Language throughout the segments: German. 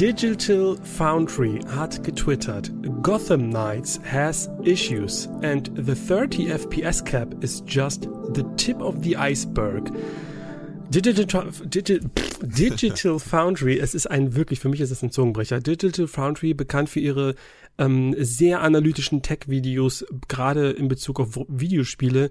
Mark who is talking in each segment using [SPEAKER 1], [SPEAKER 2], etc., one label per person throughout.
[SPEAKER 1] Digital Foundry hat getwittert, Gotham Knights has issues and the 30 FPS cap is just the tip of the iceberg. Digital, Digital, Digital Foundry, es ist ein wirklich, für mich ist es ein Zungenbrecher. Digital Foundry, bekannt für ihre ähm, sehr analytischen Tech-Videos, gerade in Bezug auf Videospiele,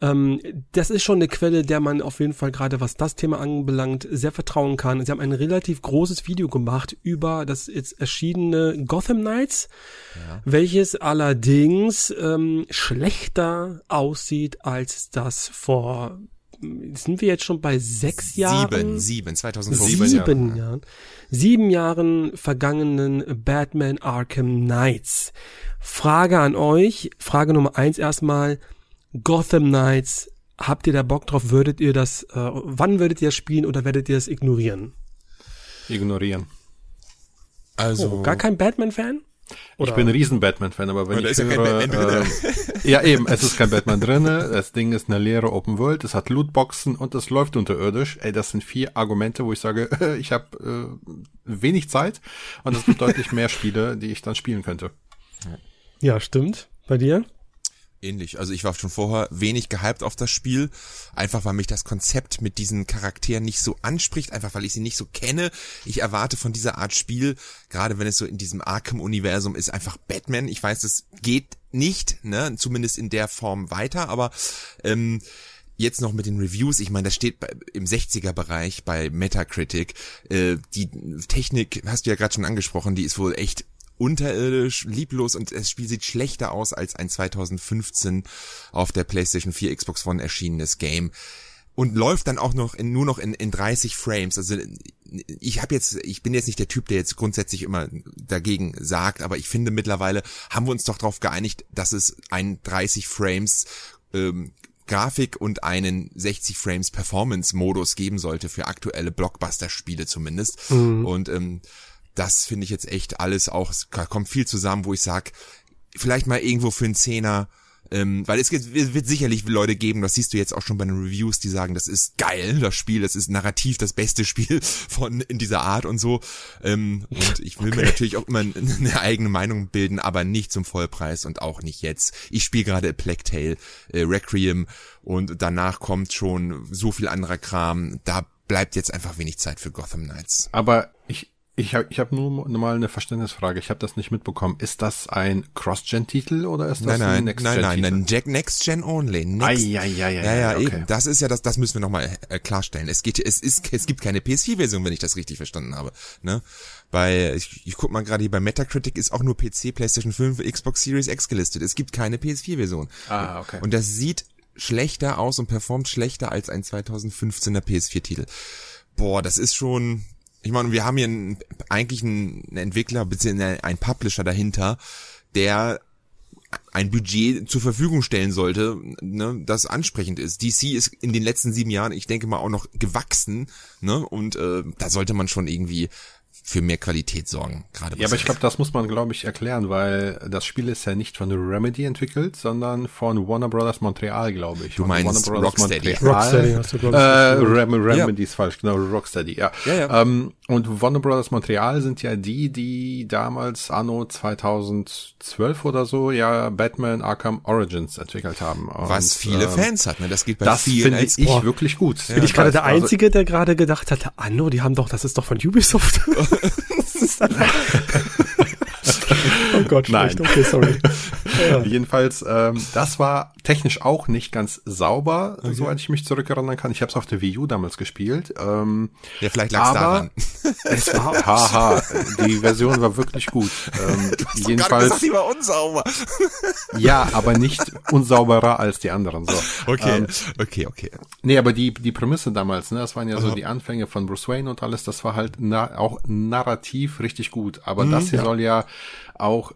[SPEAKER 1] ähm, das ist schon eine Quelle, der man auf jeden Fall gerade was das Thema anbelangt, sehr vertrauen kann. Sie haben ein relativ großes Video gemacht über das jetzt erschienene Gotham Knights, ja. welches allerdings ähm, schlechter aussieht als das vor sind wir jetzt schon bei sechs Jahren?
[SPEAKER 2] Sieben, sieben, 2007.
[SPEAKER 1] Sieben Jahren. Sieben Jahren vergangenen Batman Arkham Knights. Frage an euch, Frage Nummer eins erstmal, Gotham Knights, habt ihr da Bock drauf? Würdet ihr das, äh, wann würdet ihr spielen oder werdet ihr das ignorieren?
[SPEAKER 3] Ignorieren.
[SPEAKER 1] Also. Oh, gar kein Batman-Fan?
[SPEAKER 3] Ich bin ein riesen Batman-Fan, aber wenn aber ich ist höre, ja, kein Batman äh, ja eben, es ist kein Batman drinne, das Ding ist eine leere Open World, es hat Lootboxen und es läuft unterirdisch. Ey, das sind vier Argumente, wo ich sage, ich habe äh, wenig Zeit und es gibt deutlich mehr Spiele, die ich dann spielen könnte.
[SPEAKER 1] Ja, stimmt. Bei dir?
[SPEAKER 2] Ähnlich. Also ich war schon vorher wenig gehypt auf das Spiel, einfach weil mich das Konzept mit diesen Charakteren nicht so anspricht, einfach weil ich sie nicht so kenne. Ich erwarte von dieser Art Spiel, gerade wenn es so in diesem Arkham-Universum ist, einfach Batman. Ich weiß, es geht nicht, ne, zumindest in der Form weiter, aber ähm, jetzt noch mit den Reviews, ich meine, das steht im 60er-Bereich bei Metacritic. Äh, die Technik, hast du ja gerade schon angesprochen, die ist wohl echt unterirdisch, lieblos und das Spiel sieht schlechter aus als ein 2015 auf der PlayStation 4 Xbox One erschienenes Game und läuft dann auch noch in, nur noch in, in 30 Frames. Also ich habe jetzt, ich bin jetzt nicht der Typ, der jetzt grundsätzlich immer dagegen sagt, aber ich finde mittlerweile haben wir uns doch darauf geeinigt, dass es ein 30 Frames ähm, Grafik und einen 60 Frames Performance Modus geben sollte für aktuelle Blockbuster Spiele zumindest. Mhm. Und ähm, das finde ich jetzt echt alles auch, es kommt viel zusammen, wo ich sag, vielleicht mal irgendwo für einen Zehner, ähm, weil es wird sicherlich Leute geben, das siehst du jetzt auch schon bei den Reviews, die sagen, das ist geil, das Spiel, das ist narrativ das beste Spiel von in dieser Art und so. Ähm, und ich will okay. mir natürlich auch immer eine eigene Meinung bilden, aber nicht zum Vollpreis und auch nicht jetzt. Ich spiele gerade Plague Tale, äh, Requiem und danach kommt schon so viel anderer Kram. Da bleibt jetzt einfach wenig Zeit für Gotham Knights.
[SPEAKER 3] Aber ich, ich habe ich hab nur mal eine Verständnisfrage. Ich habe das nicht mitbekommen. Ist das ein Cross-Gen-Titel oder ist das
[SPEAKER 2] nein, nein,
[SPEAKER 3] ein
[SPEAKER 2] Next-Gen? Nein, nein, nein, Next-Gen only.
[SPEAKER 3] Next. Ai, ai, ai,
[SPEAKER 2] ja, ja, okay. eben. Das ist ja das, das müssen wir nochmal äh, klarstellen. Es geht, es ist, es gibt keine PS4-Version, wenn ich das richtig verstanden habe. Ne? Bei, ich, ich guck mal gerade hier bei Metacritic ist auch nur PC, PlayStation 5, Xbox Series X gelistet. Es gibt keine PS4-Version.
[SPEAKER 3] Ah, okay.
[SPEAKER 2] Und das sieht schlechter aus und performt schlechter als ein 2015er PS4-Titel. Boah, das ist schon, ich meine, wir haben hier einen, eigentlich einen Entwickler bzw. einen Publisher dahinter, der ein Budget zur Verfügung stellen sollte, ne, das ansprechend ist. DC ist in den letzten sieben Jahren, ich denke mal, auch noch gewachsen, ne, und äh, da sollte man schon irgendwie für mehr Qualität sorgen. Gerade
[SPEAKER 3] ja, aber ich glaube, das muss man, glaube ich, erklären, weil das Spiel ist ja nicht von Remedy entwickelt, sondern von Warner Brothers Montreal, glaube ich.
[SPEAKER 2] Du meinst Rocksteady.
[SPEAKER 1] Montreal. Rocksteady hast du,
[SPEAKER 3] glaube ich. Äh, Rem Remedy ja. ist falsch, genau, Rocksteady, ja.
[SPEAKER 2] ja, ja.
[SPEAKER 3] Ähm, und Warner Brothers Montreal sind ja die, die damals anno 2012 oder so ja Batman Arkham Origins entwickelt haben.
[SPEAKER 2] Und, Was viele ähm, Fans hat, ne? Das geht bei
[SPEAKER 3] das
[SPEAKER 2] vielen
[SPEAKER 3] finde ich boah, wirklich gut.
[SPEAKER 1] Bin ich gerade der also Einzige, der gerade gedacht hatte, anno, die haben doch, das ist doch von Ubisoft. das ist oh Gott, schlecht.
[SPEAKER 3] Nein. Okay, sorry. Ja. Jedenfalls, ähm, das war technisch auch nicht ganz sauber, okay. soweit ich mich zurückerinnern kann. Ich habe es auf der Wii U damals gespielt. Ähm,
[SPEAKER 2] ja, vielleicht lag es daran.
[SPEAKER 3] Es war, haha, die Version war wirklich gut. Ähm,
[SPEAKER 2] du hast jedenfalls, gesagt, die war unsauber.
[SPEAKER 3] ja, aber nicht unsauberer als die anderen. So.
[SPEAKER 2] Okay, ähm, okay, okay.
[SPEAKER 3] Nee, aber die, die Prämisse damals, ne, das waren ja also. so die Anfänge von Bruce Wayne und alles, das war halt na, auch narrativ richtig gut. Aber mhm, das hier ja. soll ja auch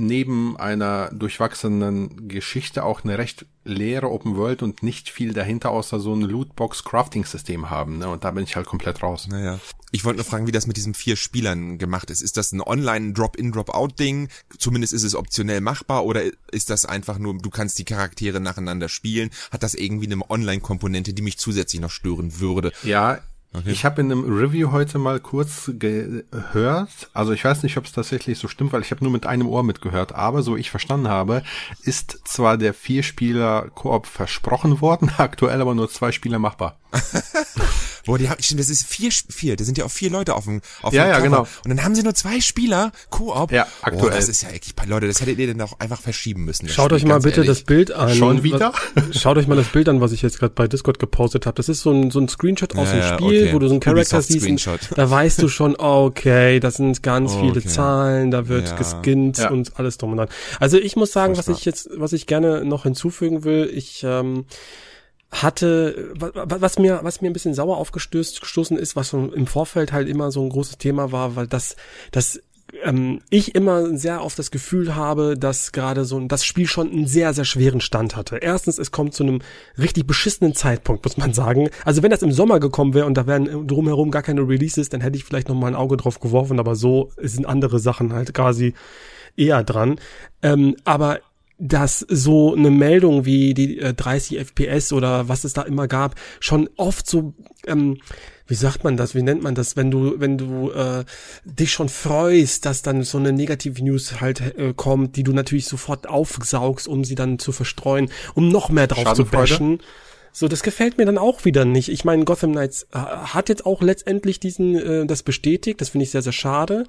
[SPEAKER 3] neben einer durchwachsenen Geschichte auch eine recht leere Open World und nicht viel dahinter außer so ein Lootbox Crafting System haben, ne? Und da bin ich halt komplett raus.
[SPEAKER 2] Naja. Ich wollte nur fragen, wie das mit diesen vier Spielern gemacht ist. Ist das ein Online Drop-in Drop-out Ding? Zumindest ist es optionell machbar oder ist das einfach nur du kannst die Charaktere nacheinander spielen? Hat das irgendwie eine Online Komponente, die mich zusätzlich noch stören würde?
[SPEAKER 3] Ja, Okay. Ich habe in einem Review heute mal kurz gehört, also ich weiß nicht, ob es tatsächlich so stimmt, weil ich habe nur mit einem Ohr mitgehört, aber so ich verstanden habe, ist zwar der Vier-Spieler-Koop versprochen worden, aktuell aber nur zwei Spieler machbar.
[SPEAKER 2] Boah, die haben, das ist vier, vier, da sind ja auch vier Leute auf dem, auf
[SPEAKER 3] ja, dem ja, Cover. genau.
[SPEAKER 2] Und dann haben sie nur zwei Spieler, Koop.
[SPEAKER 3] Ja, aktuell. Boah,
[SPEAKER 2] das ist ja echt, Leute, das hättet ihr denn auch einfach verschieben müssen.
[SPEAKER 1] Schaut euch mal bitte ehrlich. das Bild an.
[SPEAKER 3] Schon wieder?
[SPEAKER 1] Schaut euch mal das Bild an, was ich jetzt gerade bei Discord gepostet habe. Das ist so ein, so ein Screenshot aus ja, dem Spiel, okay. Wo du so ein Charakter siehst. Da weißt du schon, okay, das sind ganz okay. viele Zahlen, da wird ja. geskinnt ja. und alles drum und dran. Also ich muss sagen, was ich jetzt, was ich gerne noch hinzufügen will, ich, ähm, hatte, was mir, was mir ein bisschen sauer aufgestößt, gestoßen ist, was schon im Vorfeld halt immer so ein großes Thema war, weil das, das ähm, ich immer sehr auf das Gefühl habe, dass gerade so das Spiel schon einen sehr, sehr schweren Stand hatte. Erstens, es kommt zu einem richtig beschissenen Zeitpunkt, muss man sagen. Also wenn das im Sommer gekommen wäre und da wären drumherum gar keine Releases, dann hätte ich vielleicht noch mal ein Auge drauf geworfen, aber so sind andere Sachen halt quasi eher dran. Ähm, aber dass so eine Meldung wie die äh, 30 FPS oder was es da immer gab, schon oft so, ähm, wie sagt man das, wie nennt man das, wenn du, wenn du äh, dich schon freust, dass dann so eine negative News halt äh, kommt, die du natürlich sofort aufsaugst, um sie dann zu verstreuen, um noch mehr drauf zu bashen. So, das gefällt mir dann auch wieder nicht. Ich meine, Gotham Knights äh, hat jetzt auch letztendlich diesen äh, das bestätigt. Das finde ich sehr sehr schade.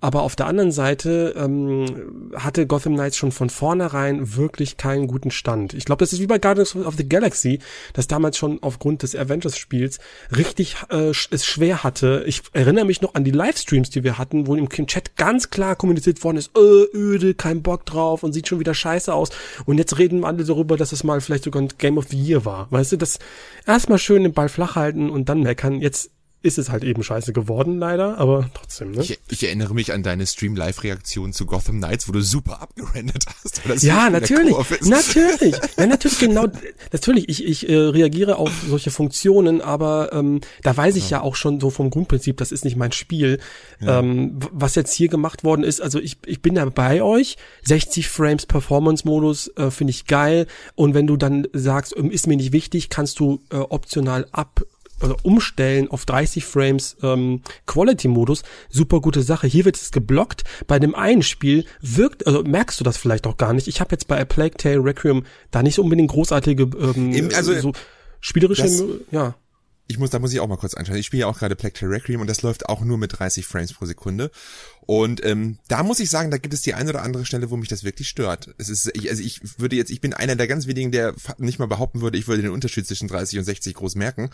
[SPEAKER 1] Aber auf der anderen Seite ähm, hatte Gotham Knights schon von vornherein wirklich keinen guten Stand. Ich glaube, das ist wie bei Guardians of the Galaxy, das damals schon aufgrund des Avengers-Spiels richtig äh, es schwer hatte. Ich erinnere mich noch an die Livestreams, die wir hatten, wo im Chat ganz klar kommuniziert worden ist, äh, öde, kein Bock drauf und sieht schon wieder scheiße aus. Und jetzt reden alle darüber, dass es mal vielleicht sogar ein Game of the Year war. Weißt du, das erstmal schön den Ball flach halten und dann meckern. Jetzt ist es halt eben scheiße geworden, leider, aber trotzdem, ne?
[SPEAKER 2] Ich, ich erinnere mich an deine Stream-Live-Reaktion zu Gotham Knights, wo du super abgerendert hast.
[SPEAKER 1] ja, natürlich, natürlich, ja, natürlich, genau, natürlich, ich, ich äh, reagiere auf solche Funktionen, aber ähm, da weiß ich ja. ja auch schon so vom Grundprinzip, das ist nicht mein Spiel. Ja. Ähm, was jetzt hier gemacht worden ist, also ich, ich bin da bei euch, 60 Frames Performance-Modus äh, finde ich geil und wenn du dann sagst, ähm, ist mir nicht wichtig, kannst du äh, optional ab also umstellen auf 30 Frames ähm, Quality-Modus, super gute Sache. Hier wird es geblockt. Bei dem einen Spiel wirkt, also merkst du das vielleicht auch gar nicht. Ich habe jetzt bei A Plague Tale Requiem da nicht unbedingt großartige ähm, also, so spielerische, das, ja
[SPEAKER 2] ich muss, da muss ich auch mal kurz anschauen. Ich spiele ja auch gerade Plague Tale Requiem und das läuft auch nur mit 30 Frames pro Sekunde. Und ähm, da muss ich sagen, da gibt es die eine oder andere Stelle, wo mich das wirklich stört. Es ist, ich, also ich würde jetzt, ich bin einer der ganz wenigen, der nicht mal behaupten würde, ich würde den Unterschied zwischen 30 und 60 groß merken.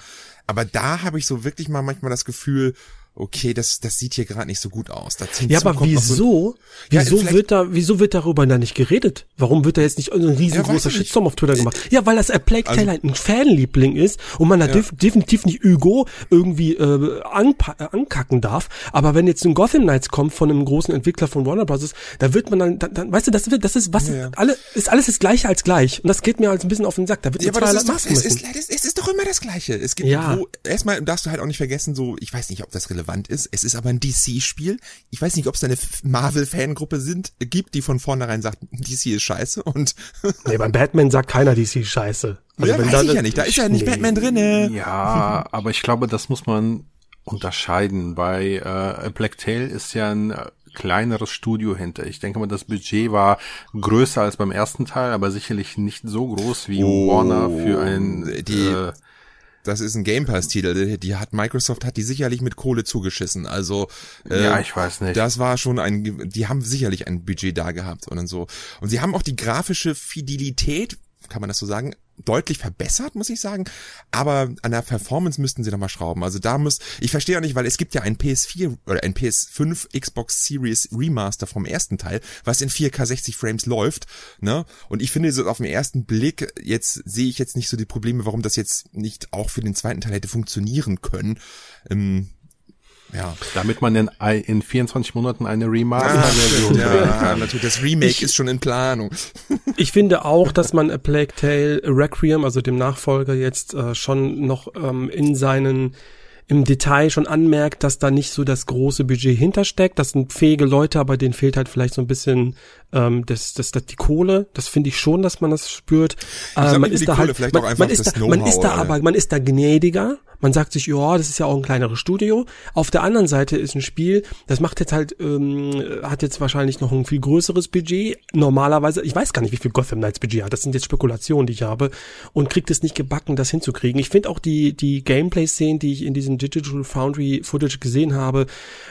[SPEAKER 2] Aber da habe ich so wirklich mal manchmal das Gefühl, okay, das, das sieht hier gerade nicht so gut aus.
[SPEAKER 1] Ja, aber wieso? So, wieso ja, wird da, wieso wird darüber da nicht geredet? Warum wird da jetzt nicht ein riesengroßer ja, Shitstorm auf Twitter gemacht? Ja, weil das A Plague Tale also, ein Fanliebling ist und man da ja. def definitiv nicht Hugo irgendwie äh, äh, ankacken darf. Aber wenn jetzt ein Gotham Knights kommt von einem großen Entwickler von Warner Bros., da wird man dann, dann, dann weißt du, das wird, das ist was, ja, alle, ist alles das Gleiche als gleich. Und das geht mir halt ein bisschen auf den Sack. Da wird
[SPEAKER 2] ja, aber das ist, doch, es, ist, es ist doch immer das Gleiche. Es gibt, ja. wo, erstmal darfst du halt auch nicht vergessen, so, ich weiß nicht, ob das relevant ist. Es ist aber ein DC-Spiel. Ich weiß nicht, ob es eine Marvel-Fangruppe sind, gibt, die von vornherein sagt, DC ist scheiße und.
[SPEAKER 1] nee, beim Batman sagt keiner DC ist scheiße.
[SPEAKER 2] Also ja, wenn weiß ich ja nicht, da ist ja nicht nee. Batman drinne.
[SPEAKER 3] Ja, aber ich glaube, das muss man unterscheiden. Bei äh, Black Tail ist ja ein äh, kleineres Studio hinter. Ich denke mal, das Budget war größer als beim ersten Teil, aber sicherlich nicht so groß wie oh, Warner für ein
[SPEAKER 2] die äh, das ist ein Game Pass-Titel. Die hat Microsoft hat die sicherlich mit Kohle zugeschissen. Also
[SPEAKER 3] äh, ja, ich weiß nicht.
[SPEAKER 2] Das war schon ein, die haben sicherlich ein Budget da gehabt und so. Und sie haben auch die grafische Fidelität, kann man das so sagen, deutlich verbessert, muss ich sagen. Aber an der Performance müssten sie noch mal schrauben. Also da muss, ich verstehe auch nicht, weil es gibt ja ein PS4 oder ein PS5 Xbox Series Remaster vom ersten Teil, was in 4K 60 Frames läuft, ne? Und ich finde so auf den ersten Blick, jetzt sehe ich jetzt nicht so die Probleme, warum das jetzt nicht auch für den zweiten Teil hätte funktionieren können. Ähm,
[SPEAKER 3] ja. Damit man in, in 24 Monaten eine Remaster-Version
[SPEAKER 2] ja, ja, natürlich. Das Remake ich, ist schon in Planung.
[SPEAKER 1] ich finde auch, dass man A Plague Tale Requiem, also dem Nachfolger jetzt, äh, schon noch ähm, in seinen im Detail schon anmerkt, dass da nicht so das große Budget hintersteckt. Das sind fähige Leute, aber denen fehlt halt vielleicht so ein bisschen ähm, das, das, das die Kohle. Das finde ich schon, dass man das spürt. Äh, man ist da halt, man, man, ist da, man ist da aber, man ist da gnädiger Man sagt sich, ja, das ist ja auch ein kleineres Studio. Auf der anderen Seite ist ein Spiel, das macht jetzt halt, ähm, hat jetzt wahrscheinlich noch ein viel größeres Budget. Normalerweise, ich weiß gar nicht, wie viel Gotham Knights Budget hat. Das sind jetzt Spekulationen, die ich habe. Und kriegt es nicht gebacken, das hinzukriegen. Ich finde auch die, die Gameplay-Szenen, die ich in diesem Digital Foundry Footage gesehen habe,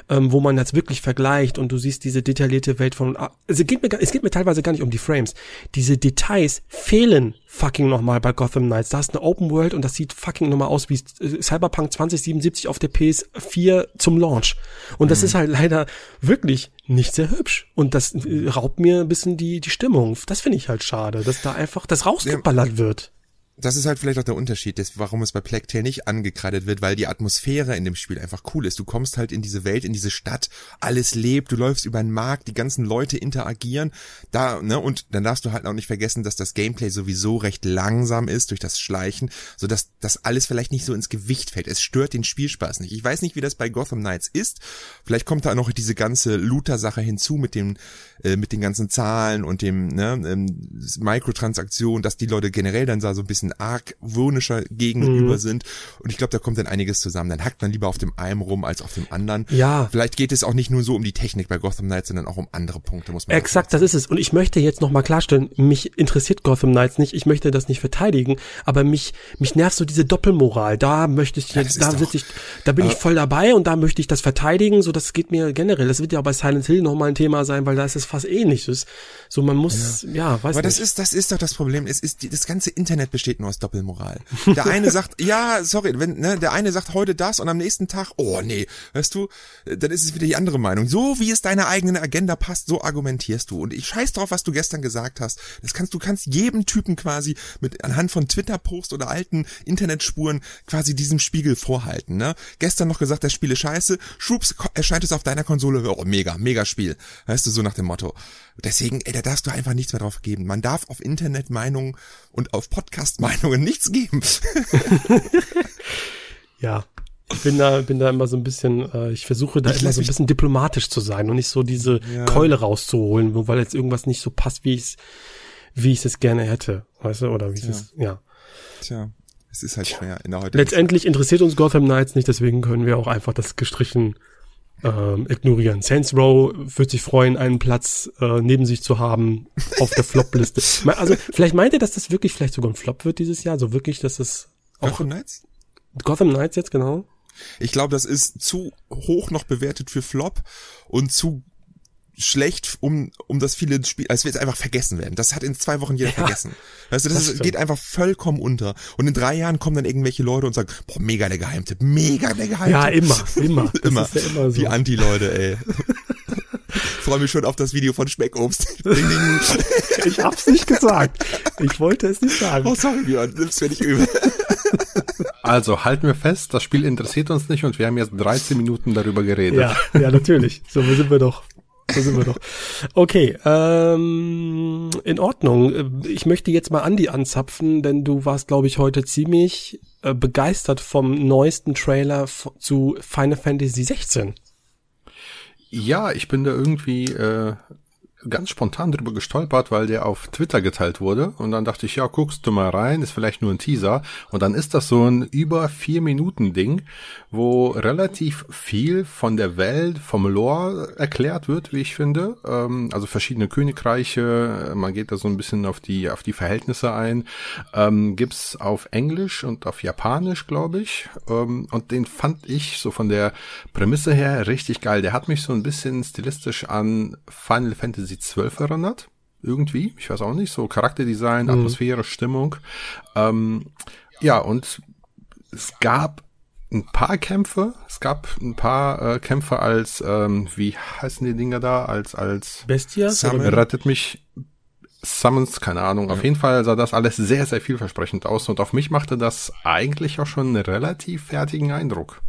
[SPEAKER 1] ähm, wo man das wirklich vergleicht und du siehst diese detaillierte Welt von, also geht mir, es geht mir teilweise gar nicht um die Frames. Diese Details fehlen fucking nochmal bei Gotham Knights. Da ist eine Open World und das sieht fucking nochmal aus wie äh, Cyberpunk 2077 auf der PS4 zum Launch. Und das mhm. ist halt leider wirklich nicht sehr hübsch. Und das äh, raubt mir ein bisschen die, die Stimmung. Das finde ich halt schade, dass da einfach das rausgeballert wird
[SPEAKER 2] das ist halt vielleicht auch der Unterschied, des, warum es bei Plague Tale nicht angekreidet wird, weil die Atmosphäre in dem Spiel einfach cool ist. Du kommst halt in diese Welt, in diese Stadt, alles lebt, du läufst über einen Markt, die ganzen Leute interagieren, da, ne, und dann darfst du halt auch nicht vergessen, dass das Gameplay sowieso recht langsam ist durch das Schleichen, so dass das alles vielleicht nicht so ins Gewicht fällt. Es stört den Spielspaß nicht. Ich weiß nicht, wie das bei Gotham Knights ist. Vielleicht kommt da noch diese ganze Looter-Sache hinzu mit dem, äh, mit den ganzen Zahlen und dem, ne, ähm, Mikrotransaktionen, dass die Leute generell dann da so ein bisschen bisschen argwöhnischer gegenüber mhm. sind. Und ich glaube, da kommt dann einiges zusammen. Dann hackt man lieber auf dem einen rum als auf dem anderen.
[SPEAKER 1] Ja.
[SPEAKER 2] Vielleicht geht es auch nicht nur so um die Technik bei Gotham Knights, sondern auch um andere Punkte, muss man
[SPEAKER 1] Exakt, das ist es. Und ich möchte jetzt nochmal klarstellen, mich interessiert Gotham Knights nicht. Ich möchte das nicht verteidigen, aber mich, mich nervt so diese Doppelmoral. Da möchte ich, ja, da sitze ich, da bin ich voll dabei und da möchte ich das verteidigen. So, das geht mir generell. Das wird ja auch bei Silent Hill nochmal ein Thema sein, weil da ist es fast ähnlich. So, man muss, ja, ja weiß
[SPEAKER 2] Aber
[SPEAKER 1] nicht.
[SPEAKER 2] das ist, das ist doch das Problem. Es ist, das ganze Internet besteht nur aus Doppelmoral. Der eine sagt, ja, sorry, wenn, ne, der eine sagt heute das und am nächsten Tag, oh nee, weißt du, dann ist es wieder die andere Meinung. So wie es deiner eigenen Agenda passt, so argumentierst du. Und ich scheiß drauf, was du gestern gesagt hast. Das kannst, du kannst jedem Typen quasi mit anhand von Twitter-Post oder alten Internetspuren quasi diesem Spiegel vorhalten, ne? Gestern noch gesagt, das Spiel ist scheiße, schwupps, erscheint es auf deiner Konsole, oh, mega, mega Spiel. Weißt du, so nach dem Motto. Deswegen, ey, da darfst du einfach nichts mehr drauf geben. Man darf auf Internetmeinungen und auf Podcast-Meinungen nichts geben.
[SPEAKER 1] ja. Ich bin da, bin da immer so ein bisschen, äh, ich versuche da ich immer so ein bisschen diplomatisch zu sein und nicht so diese ja. Keule rauszuholen, nur weil jetzt irgendwas nicht so passt, wie ich es, wie ich es gerne hätte, weißt du, oder wie ich es, ja.
[SPEAKER 2] Tja, es ist halt schwer in der heutigen
[SPEAKER 1] Letztendlich interessiert uns Gotham Knights nicht, deswegen können wir auch einfach das gestrichen ähm, ignorieren. Saints Row wird sich freuen, einen Platz äh, neben sich zu haben auf der Flop-Liste. also vielleicht meint ihr, dass das wirklich vielleicht sogar ein Flop wird dieses Jahr? So wirklich, dass es
[SPEAKER 2] auch Gotham Knights?
[SPEAKER 1] Gotham Knights jetzt genau.
[SPEAKER 2] Ich glaube, das ist zu hoch noch bewertet für Flop und zu schlecht, um, um das viele Spiel, als wird einfach vergessen werden. Das hat in zwei Wochen jeder ja, vergessen. Weißt du, das, das ist, geht einfach vollkommen unter. Und in drei Jahren kommen dann irgendwelche Leute und sagen, boah, mega der Geheimtipp, mega der Geheimtipp.
[SPEAKER 1] Ja, immer, immer.
[SPEAKER 2] immer. Ja immer so. Die Anti-Leute, ey. freue mich schon auf das Video von Speckobst. Ding, ding.
[SPEAKER 1] Ich hab's nicht gesagt. Ich wollte es nicht sagen.
[SPEAKER 2] Oh, sorry, Björn, nimm's mir nicht übel.
[SPEAKER 3] Also halten wir fest, das Spiel interessiert uns nicht und wir haben jetzt 13 Minuten darüber geredet.
[SPEAKER 1] Ja, ja, natürlich. So sind wir doch. So sind wir doch. Okay, ähm, in Ordnung. Ich möchte jetzt mal Andi anzapfen, denn du warst, glaube ich, heute ziemlich äh, begeistert vom neuesten Trailer zu Final Fantasy 16.
[SPEAKER 3] Ja, ich bin da irgendwie äh, ganz spontan drüber gestolpert, weil der auf Twitter geteilt wurde. Und dann dachte ich, ja, guckst du mal rein, ist vielleicht nur ein Teaser. Und dann ist das so ein über vier Minuten Ding, wo relativ viel von der Welt, vom Lore erklärt wird, wie ich finde. Ähm, also verschiedene Königreiche, man geht da so ein bisschen auf die, auf die Verhältnisse ein. Ähm, gibt's auf Englisch und auf Japanisch, glaube ich. Ähm, und den fand ich so von der Prämisse her richtig geil. Der hat mich so ein bisschen stilistisch an Final Fantasy sie zwölf erinnert. Irgendwie. Ich weiß auch nicht. So Charakterdesign, mhm. Atmosphäre, Stimmung. Ähm, ja, und es gab ein paar Kämpfe. Es gab ein paar äh, Kämpfe als, ähm, wie heißen die Dinger da? Als, als
[SPEAKER 1] Bestia?
[SPEAKER 3] Rettet mich. Summons, keine Ahnung. Ja. Auf jeden Fall sah das alles sehr, sehr vielversprechend aus und auf mich machte das eigentlich auch schon einen relativ fertigen Eindruck.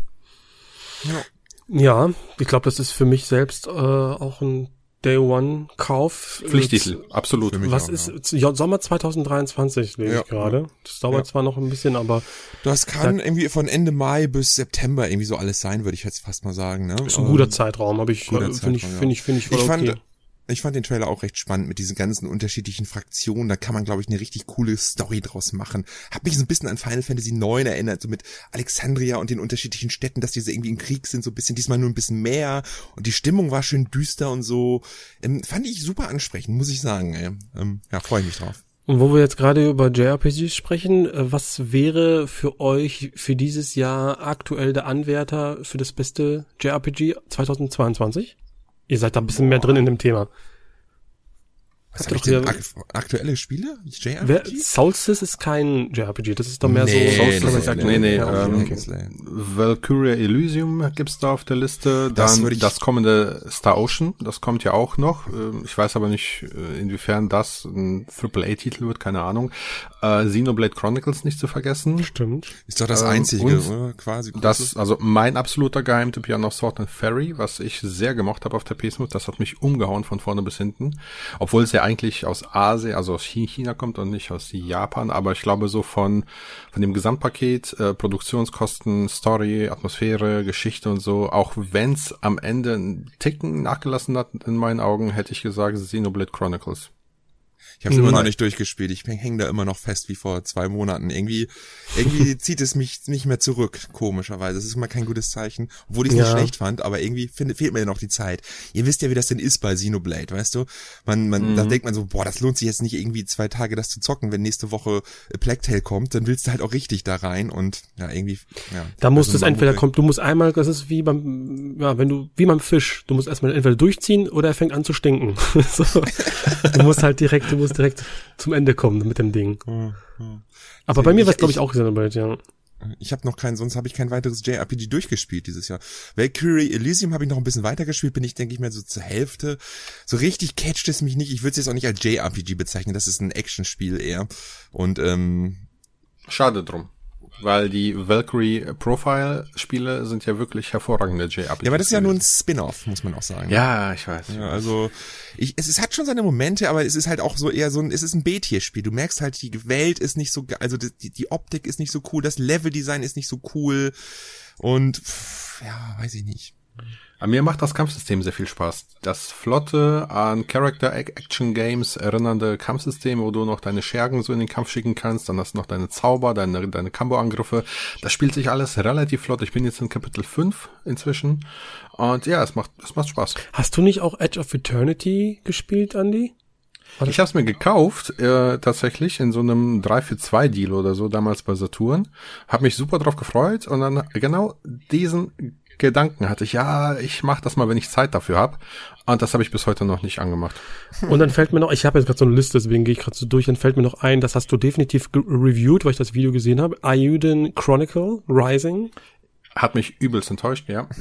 [SPEAKER 1] Ja, ja ich glaube, das ist für mich selbst äh, auch ein Day One Kauf.
[SPEAKER 3] Pflichttitel, absolut.
[SPEAKER 1] Was auch, ist ja. Sommer 2023 lese ja. ich gerade. Das dauert ja. zwar noch ein bisschen, aber
[SPEAKER 2] das kann da, irgendwie von Ende Mai bis September irgendwie so alles sein, würde ich jetzt fast mal sagen. Ne?
[SPEAKER 1] Ist ein guter Zeitraum, habe ich äh, finde ich finde ich finde ich voll
[SPEAKER 2] ich
[SPEAKER 1] okay.
[SPEAKER 2] Fand, Ich fand den Trailer auch recht spannend mit diesen ganzen unterschiedlichen Fraktionen. Da kann man, glaube ich, eine richtig coole Story draus machen. Hab mich so ein bisschen an Final Fantasy IX erinnert, so mit Alexandria und den unterschiedlichen Städten, dass diese irgendwie im Krieg sind, so ein bisschen, diesmal nur ein bisschen mehr. Und die Stimmung war schön düster und so. Ähm, fand ich super ansprechend, muss ich sagen. Ähm, ja, freue ich mich drauf.
[SPEAKER 1] Und wo wir jetzt gerade über JRPGs sprechen, äh, was wäre für euch für dieses Jahr aktuell der Anwärter für das beste JRPG 2022? Ihr seid da ein bisschen mehr drin in dem Thema.
[SPEAKER 2] Was hab ich denn? Ak aktuelle Spiele?
[SPEAKER 1] JRPG? Wer, Soulsys ist kein JRPG, das ist doch mehr
[SPEAKER 3] nee,
[SPEAKER 1] so
[SPEAKER 3] Soulsys. Nee, nee, nee, ja, ähm, Valkyria Elysium gibt's da auf der Liste. Dann das, das kommende Star Ocean, das kommt ja auch noch. Ähm, ich weiß aber nicht, äh, inwiefern das ein AAA-Titel wird, keine Ahnung. Äh, Xenoblade Chronicles nicht zu vergessen.
[SPEAKER 1] Stimmt.
[SPEAKER 2] Ist doch das ähm, einzige, oder? Quasi.
[SPEAKER 3] Das ist also mein absoluter Geheimtipp ja noch Sword and Fairy, was ich sehr gemocht habe auf der PS Das hat mich umgehauen von vorne bis hinten. Obwohl es ja eigentlich aus Asien, also aus China kommt und nicht aus Japan, aber ich glaube so von, von dem Gesamtpaket, äh, Produktionskosten, Story, Atmosphäre, Geschichte und so, auch wenn's am Ende einen Ticken nachgelassen hat in meinen Augen, hätte ich gesagt Xenoblade Chronicles.
[SPEAKER 2] Ich habe immer noch nicht durchgespielt. Ich hänge da immer noch fest wie vor zwei Monaten. Irgendwie, irgendwie zieht es mich nicht mehr zurück, komischerweise. Das ist immer kein gutes Zeichen, obwohl ich es ja. nicht schlecht fand, aber irgendwie find, fehlt mir ja noch die Zeit. Ihr wisst ja, wie das denn ist bei Xenoblade, weißt du? Man, man, mhm. da denkt man so, boah, das lohnt sich jetzt nicht irgendwie zwei Tage das zu zocken. Wenn nächste Woche Tale kommt, dann willst du halt auch richtig da rein und ja, irgendwie, ja.
[SPEAKER 1] Da musst du es entweder kommt, du musst einmal, das ist wie beim, ja, wenn du, wie beim Fisch, du musst erstmal entweder durchziehen oder er fängt an zu stinken. so. Du musst halt direkt, du musst direkt zum Ende kommen mit dem Ding. Ja, ja. Aber bei mir war es, glaube ich, auch Xenoblade, ja.
[SPEAKER 2] Ich habe noch keinen, sonst habe ich kein weiteres JRPG durchgespielt dieses Jahr. Valkyrie Elysium habe ich noch ein bisschen weitergespielt, bin ich, denke ich mal, so zur Hälfte. So richtig catcht es mich nicht. Ich würde es jetzt auch nicht als JRPG bezeichnen, das ist ein Actionspiel eher. Und ähm,
[SPEAKER 3] Schade drum weil die Valkyrie Profile Spiele sind ja wirklich hervorragende JRPGs.
[SPEAKER 2] Ja, aber das ist ja nur ein Spin-off, muss man auch sagen.
[SPEAKER 3] Ja, ich weiß.
[SPEAKER 2] Ja, also ich, es, es hat schon seine Momente, aber es ist halt auch so eher so ein, es ist ein B-Tier-Spiel. Du merkst halt, die Welt ist nicht so, also die, die Optik ist nicht so cool, das Level-Design ist nicht so cool und pff, ja, weiß ich nicht.
[SPEAKER 3] Aber mir macht das Kampfsystem sehr viel Spaß. Das flotte, an Character-Action-Games erinnernde Kampfsystem, wo du noch deine Schergen so in den Kampf schicken kannst, dann hast du noch deine Zauber, deine, deine Combo-Angriffe. Das spielt sich alles relativ flott. Ich bin jetzt in Kapitel 5 inzwischen. Und ja, es macht, es macht Spaß.
[SPEAKER 1] Hast du nicht auch Edge of Eternity gespielt, Andy?
[SPEAKER 3] Ich habe es mir gekauft, äh, tatsächlich in so einem 3 für 2 Deal oder so damals bei Saturn. Hab mich super drauf gefreut und dann genau diesen Gedanken hatte ich, ja, ich mache das mal, wenn ich Zeit dafür habe. Und das habe ich bis heute noch nicht angemacht.
[SPEAKER 1] Und dann fällt mir noch, ich habe jetzt gerade so eine Liste, deswegen gehe ich gerade so durch, dann fällt mir noch ein, das hast du definitiv reviewed, weil ich das Video gesehen habe. Ayuden Chronicle Rising.
[SPEAKER 3] Hat mich übelst enttäuscht, ja.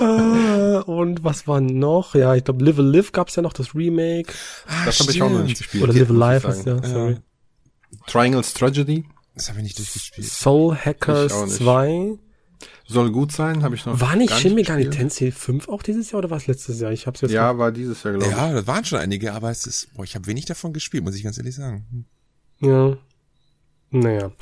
[SPEAKER 1] Oh. und was war noch? Ja, ich glaube, Live a Live gab's ja noch, das Remake.
[SPEAKER 3] Ah, das habe ich auch noch nicht gespielt.
[SPEAKER 1] Oder Live a Life heißt ja, sorry. Ja.
[SPEAKER 3] Triangles Tragedy.
[SPEAKER 2] Das habe ich nicht durchgespielt.
[SPEAKER 1] Soul Hackers 2.
[SPEAKER 3] Soll gut sein, habe ich noch.
[SPEAKER 1] War nicht Shin Megami Tensei 5 auch dieses Jahr oder war es letztes Jahr? Ich hab's jetzt
[SPEAKER 3] Ja, war dieses Jahr, glaube ich.
[SPEAKER 2] Ja, das waren schon einige, aber es ist, boah, ich habe wenig davon gespielt, muss ich ganz ehrlich sagen.
[SPEAKER 1] Ja. Naja.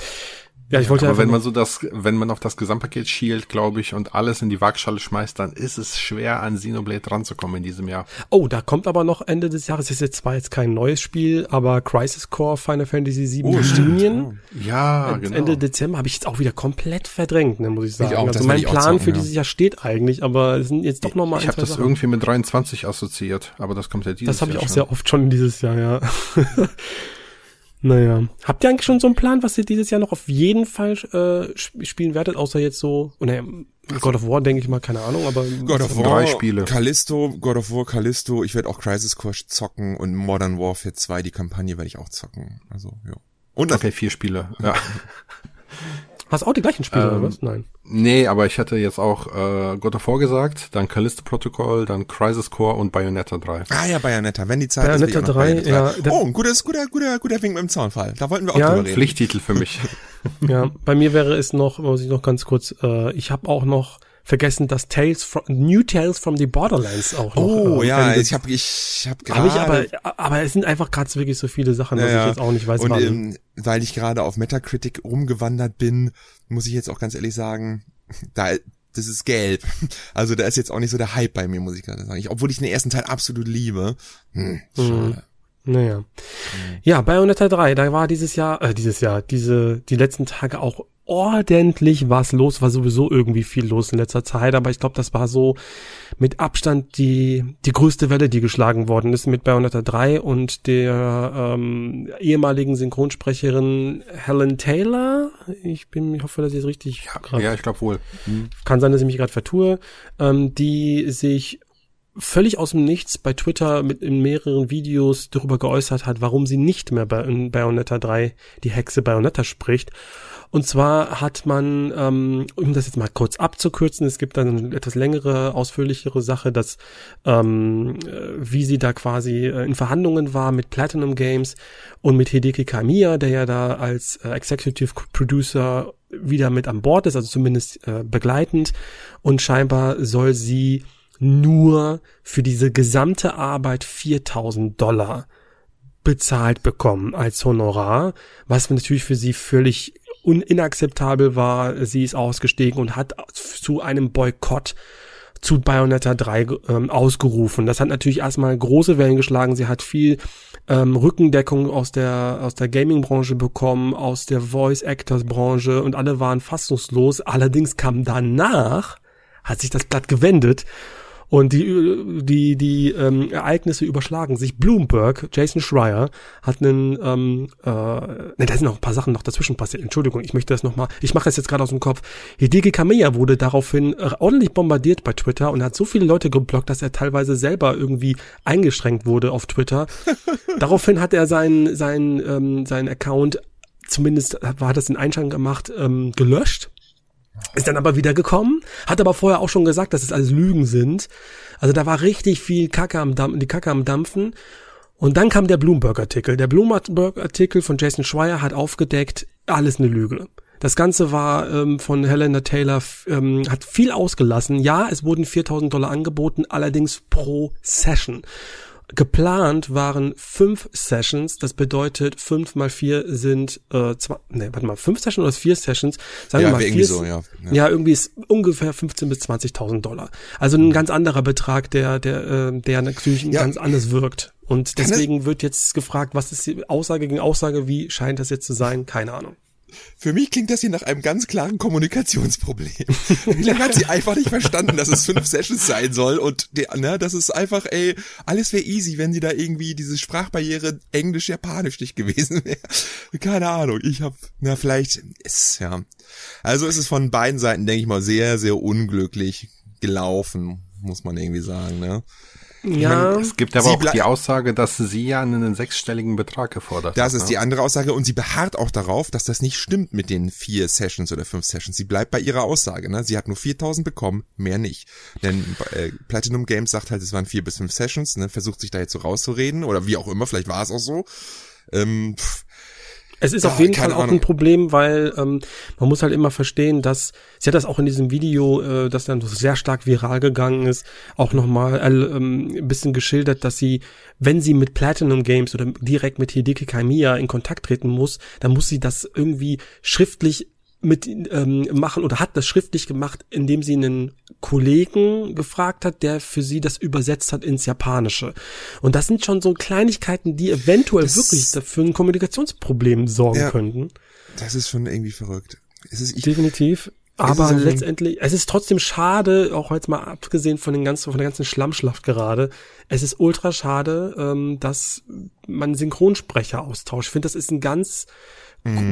[SPEAKER 3] Ja, ich wollte aber wenn man so das, wenn man auf das Gesamtpaket schielt, glaube ich, und alles in die Waagschale schmeißt, dann ist es schwer, an Xenoblade ranzukommen in diesem Jahr.
[SPEAKER 1] Oh, da kommt aber noch Ende des Jahres, ist jetzt zwar jetzt kein neues Spiel, aber Crisis Core Final Fantasy VII oh, Union.
[SPEAKER 3] Ja, genau.
[SPEAKER 1] Ende Dezember habe ich jetzt auch wieder komplett verdrängt, ne, muss ich sagen. Ich auch, also mein Plan für ja. dieses Jahr steht eigentlich, aber es sind jetzt doch noch mal
[SPEAKER 3] Ich habe das Sachen. irgendwie mit 23 assoziiert, aber das kommt ja dieses Jahr.
[SPEAKER 1] Das habe ich auch schon. sehr oft schon dieses Jahr, ja. Naja. Habt ihr eigentlich schon so einen Plan, was ihr dieses Jahr noch auf jeden Fall äh, spielen werdet, außer jetzt so, naja, God of War, denke ich mal, keine Ahnung, aber
[SPEAKER 2] God of War, drei Spiele. Callisto, God of War, Callisto, ich werde auch Crisis Core zocken und Modern Warfare 2, die Kampagne werde ich auch zocken. Also, ja.
[SPEAKER 3] Und okay, vier Spiele. Ja.
[SPEAKER 1] Hast du auch die gleichen Spiele, ähm, oder was? Nein.
[SPEAKER 3] Nee, aber ich hatte jetzt auch äh, God of War gesagt, dann Callisto Protocol, dann Crisis Core und Bayonetta 3.
[SPEAKER 2] Ah ja, Bayonetta, wenn die Zeit
[SPEAKER 1] Bayonetta ist. Bayonetta 3, ja.
[SPEAKER 2] Oh, ein gutes, guter, guter, guter Wink mit dem Zaunfall. Da wollten wir auch
[SPEAKER 3] ja,
[SPEAKER 2] drüber reden.
[SPEAKER 3] Pflichttitel für mich.
[SPEAKER 1] ja, bei mir wäre es noch, muss ich noch ganz kurz, äh, ich habe auch noch vergessen, dass Tales from, New Tales from the Borderlands auch noch.
[SPEAKER 2] Oh äh, ja, ich habe ich habe
[SPEAKER 1] gerade. Hab ich aber, aber es sind einfach gerade wirklich so viele Sachen, dass ja, ich jetzt auch nicht weiß,
[SPEAKER 2] Und ähm, weil ich gerade auf Metacritic rumgewandert bin, muss ich jetzt auch ganz ehrlich sagen, da das ist gelb. Also da ist jetzt auch nicht so der Hype bei mir, muss ich gerade sagen. Ich, obwohl ich den ersten Teil absolut liebe. Hm, schade. Mhm.
[SPEAKER 1] Naja. Mhm. Ja, Bayonetta 3, da war dieses Jahr, äh, dieses Jahr, diese, die letzten Tage auch ordentlich was los, war sowieso irgendwie viel los in letzter Zeit, aber ich glaube, das war so mit Abstand die, die größte Welle, die geschlagen worden ist mit Bayonetta 3 und der ähm, ehemaligen Synchronsprecherin Helen Taylor. Ich bin, ich hoffe, dass ich es richtig
[SPEAKER 3] ja, grad, ja, ich glaube wohl.
[SPEAKER 1] Hm. Kann sein, dass ich mich gerade vertue, ähm, die sich völlig aus dem Nichts bei Twitter mit in mehreren Videos darüber geäußert hat, warum sie nicht mehr bei in Bayonetta 3 die Hexe Bayonetta spricht. Und zwar hat man, ähm, um das jetzt mal kurz abzukürzen, es gibt dann eine etwas längere, ausführlichere Sache, dass ähm, äh, wie sie da quasi äh, in Verhandlungen war mit Platinum Games und mit Hideki Kamiya, der ja da als äh, Executive Producer wieder mit an Bord ist, also zumindest äh, begleitend. Und scheinbar soll sie nur für diese gesamte Arbeit 4000 Dollar bezahlt bekommen als Honorar, was natürlich für sie völlig inakzeptabel war. Sie ist ausgestiegen und hat zu einem Boykott zu Bayonetta 3 ähm, ausgerufen. Das hat natürlich erstmal große Wellen geschlagen. Sie hat viel ähm, Rückendeckung aus der aus der Gaming-Branche bekommen, aus der Voice-Actors-Branche und alle waren fassungslos. Allerdings kam danach, hat sich das Blatt gewendet und die, die, die ähm, Ereignisse überschlagen sich. Bloomberg, Jason Schreier, hat einen, ähm, äh, ne, da sind noch ein paar Sachen noch dazwischen passiert. Entschuldigung, ich möchte das nochmal, ich mache das jetzt gerade aus dem Kopf. Hideki Kamiya wurde daraufhin äh, ordentlich bombardiert bei Twitter und hat so viele Leute geblockt, dass er teilweise selber irgendwie eingeschränkt wurde auf Twitter. daraufhin hat er seinen, seinen, ähm, seinen Account, zumindest war das in Einschlag gemacht, ähm, gelöscht ist dann aber wieder gekommen, hat aber vorher auch schon gesagt, dass es alles Lügen sind. Also da war richtig viel Kacke am Dampfen, die Kacke am Dampfen. Und dann kam der Bloomberg-Artikel. Der Bloomberg-Artikel von Jason Schreier hat aufgedeckt, alles eine Lüge. Das Ganze war ähm, von Helena Taylor, ähm, hat viel ausgelassen. Ja, es wurden 4000 Dollar angeboten, allerdings pro Session. Geplant waren fünf Sessions, das bedeutet fünf mal vier sind, äh, zwei, nee, warte mal, fünf Sessions oder vier Sessions, sagen ja, wir mal vier, so, ja. ja. ja. irgendwie ist ungefähr 15 bis 20.000 Dollar. Also ein ganz anderer Betrag, der, der, äh, der natürlich ja. ganz anders wirkt. Und deswegen wird jetzt gefragt, was ist die Aussage gegen Aussage, wie scheint das jetzt zu sein? Keine Ahnung.
[SPEAKER 2] Für mich klingt das hier nach einem ganz klaren Kommunikationsproblem. Lange hat sie einfach nicht verstanden, dass es fünf Sessions sein soll und der, ne, das ist einfach, ey, alles wäre easy, wenn sie da irgendwie diese Sprachbarriere Englisch-Japanisch nicht gewesen wäre. Keine Ahnung, ich hab, na, vielleicht ist, ja. Also ist es von beiden Seiten, denke ich mal, sehr, sehr unglücklich gelaufen, muss man irgendwie sagen, ne?
[SPEAKER 3] Ja. Meine, es gibt aber auch die Aussage, dass sie ja einen sechsstelligen Betrag gefordert
[SPEAKER 2] das hat. Das ist ne? die andere Aussage und sie beharrt auch darauf, dass das nicht stimmt mit den vier Sessions oder fünf Sessions. Sie bleibt bei ihrer Aussage. Ne? Sie hat nur 4000 bekommen, mehr nicht. Denn äh, Platinum Games sagt halt, es waren vier bis fünf Sessions, ne? versucht sich da jetzt so rauszureden oder wie auch immer, vielleicht war es auch so. Ähm, pff,
[SPEAKER 1] es ist ja, auf jeden Fall auch Ahnung. ein Problem, weil ähm, man muss halt immer verstehen, dass sie hat das auch in diesem Video, äh, das dann sehr stark viral gegangen ist, auch nochmal äh, ähm, ein bisschen geschildert, dass sie, wenn sie mit Platinum Games oder direkt mit Hideki Kamiya in Kontakt treten muss, dann muss sie das irgendwie schriftlich mit ähm, machen oder hat das schriftlich gemacht, indem sie einen Kollegen gefragt hat, der für sie das übersetzt hat ins Japanische. Und das sind schon so Kleinigkeiten, die eventuell das wirklich dafür ein Kommunikationsproblem sorgen ja, könnten.
[SPEAKER 2] Das ist schon irgendwie verrückt.
[SPEAKER 1] Es ist, ich, Definitiv. Aber es letztendlich, es ist trotzdem schade, auch jetzt mal abgesehen von den ganzen, von der ganzen Schlammschlacht gerade, es ist ultra schade, ähm, dass man Synchronsprecher austauscht. Ich finde, das ist ein ganz.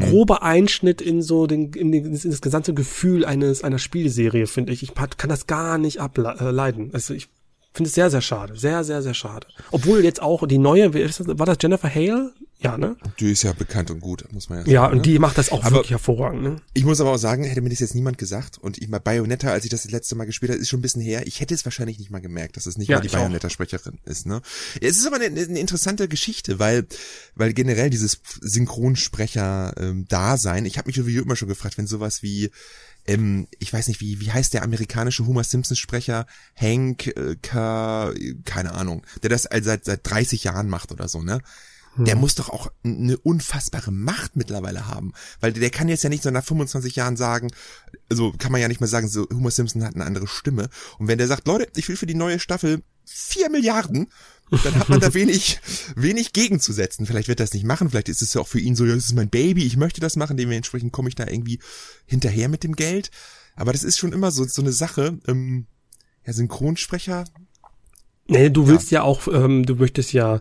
[SPEAKER 1] Grober Einschnitt in so den, in, den, in das gesamte Gefühl eines einer Spielserie, finde ich. Ich kann das gar nicht ableiden. Also ich finde es sehr, sehr schade. Sehr, sehr, sehr schade. Obwohl jetzt auch die neue, war das Jennifer Hale? Ja, ne?
[SPEAKER 2] Die ist ja bekannt und gut, muss man ja
[SPEAKER 1] sagen. Ja, und ne? die macht das auch aber wirklich hervorragend, ne?
[SPEAKER 2] Ich muss aber auch sagen, hätte mir das jetzt niemand gesagt und ich mal Bayonetta, als ich das, das letzte Mal gespielt habe, ist schon ein bisschen her. Ich hätte es wahrscheinlich nicht mal gemerkt, dass es nicht ja, mal die Bayonetta-Sprecherin ist, ne? Es ist aber eine, eine, interessante Geschichte, weil, weil generell dieses Synchronsprecher-Dasein, ich habe mich sowieso immer schon gefragt, wenn sowas wie ähm, ich weiß nicht, wie, wie heißt der amerikanische Homer Simpson Sprecher? Hank, äh, K, keine Ahnung, der das seit, seit 30 Jahren macht oder so, ne? Der hm. muss doch auch eine unfassbare Macht mittlerweile haben. Weil der kann jetzt ja nicht so nach 25 Jahren sagen, also kann man ja nicht mehr sagen, so Homer Simpson hat eine andere Stimme. Und wenn der sagt, Leute, ich will für die neue Staffel vier Milliarden, dann hat man da wenig, wenig gegenzusetzen. Vielleicht wird er das nicht machen, vielleicht ist es ja auch für ihn so, ja, das ist mein Baby, ich möchte das machen, dementsprechend komme ich da irgendwie hinterher mit dem Geld. Aber das ist schon immer so, so eine Sache, ähm, ja, Synchronsprecher.
[SPEAKER 1] Nee, du willst ja, ja auch, ähm, du möchtest ja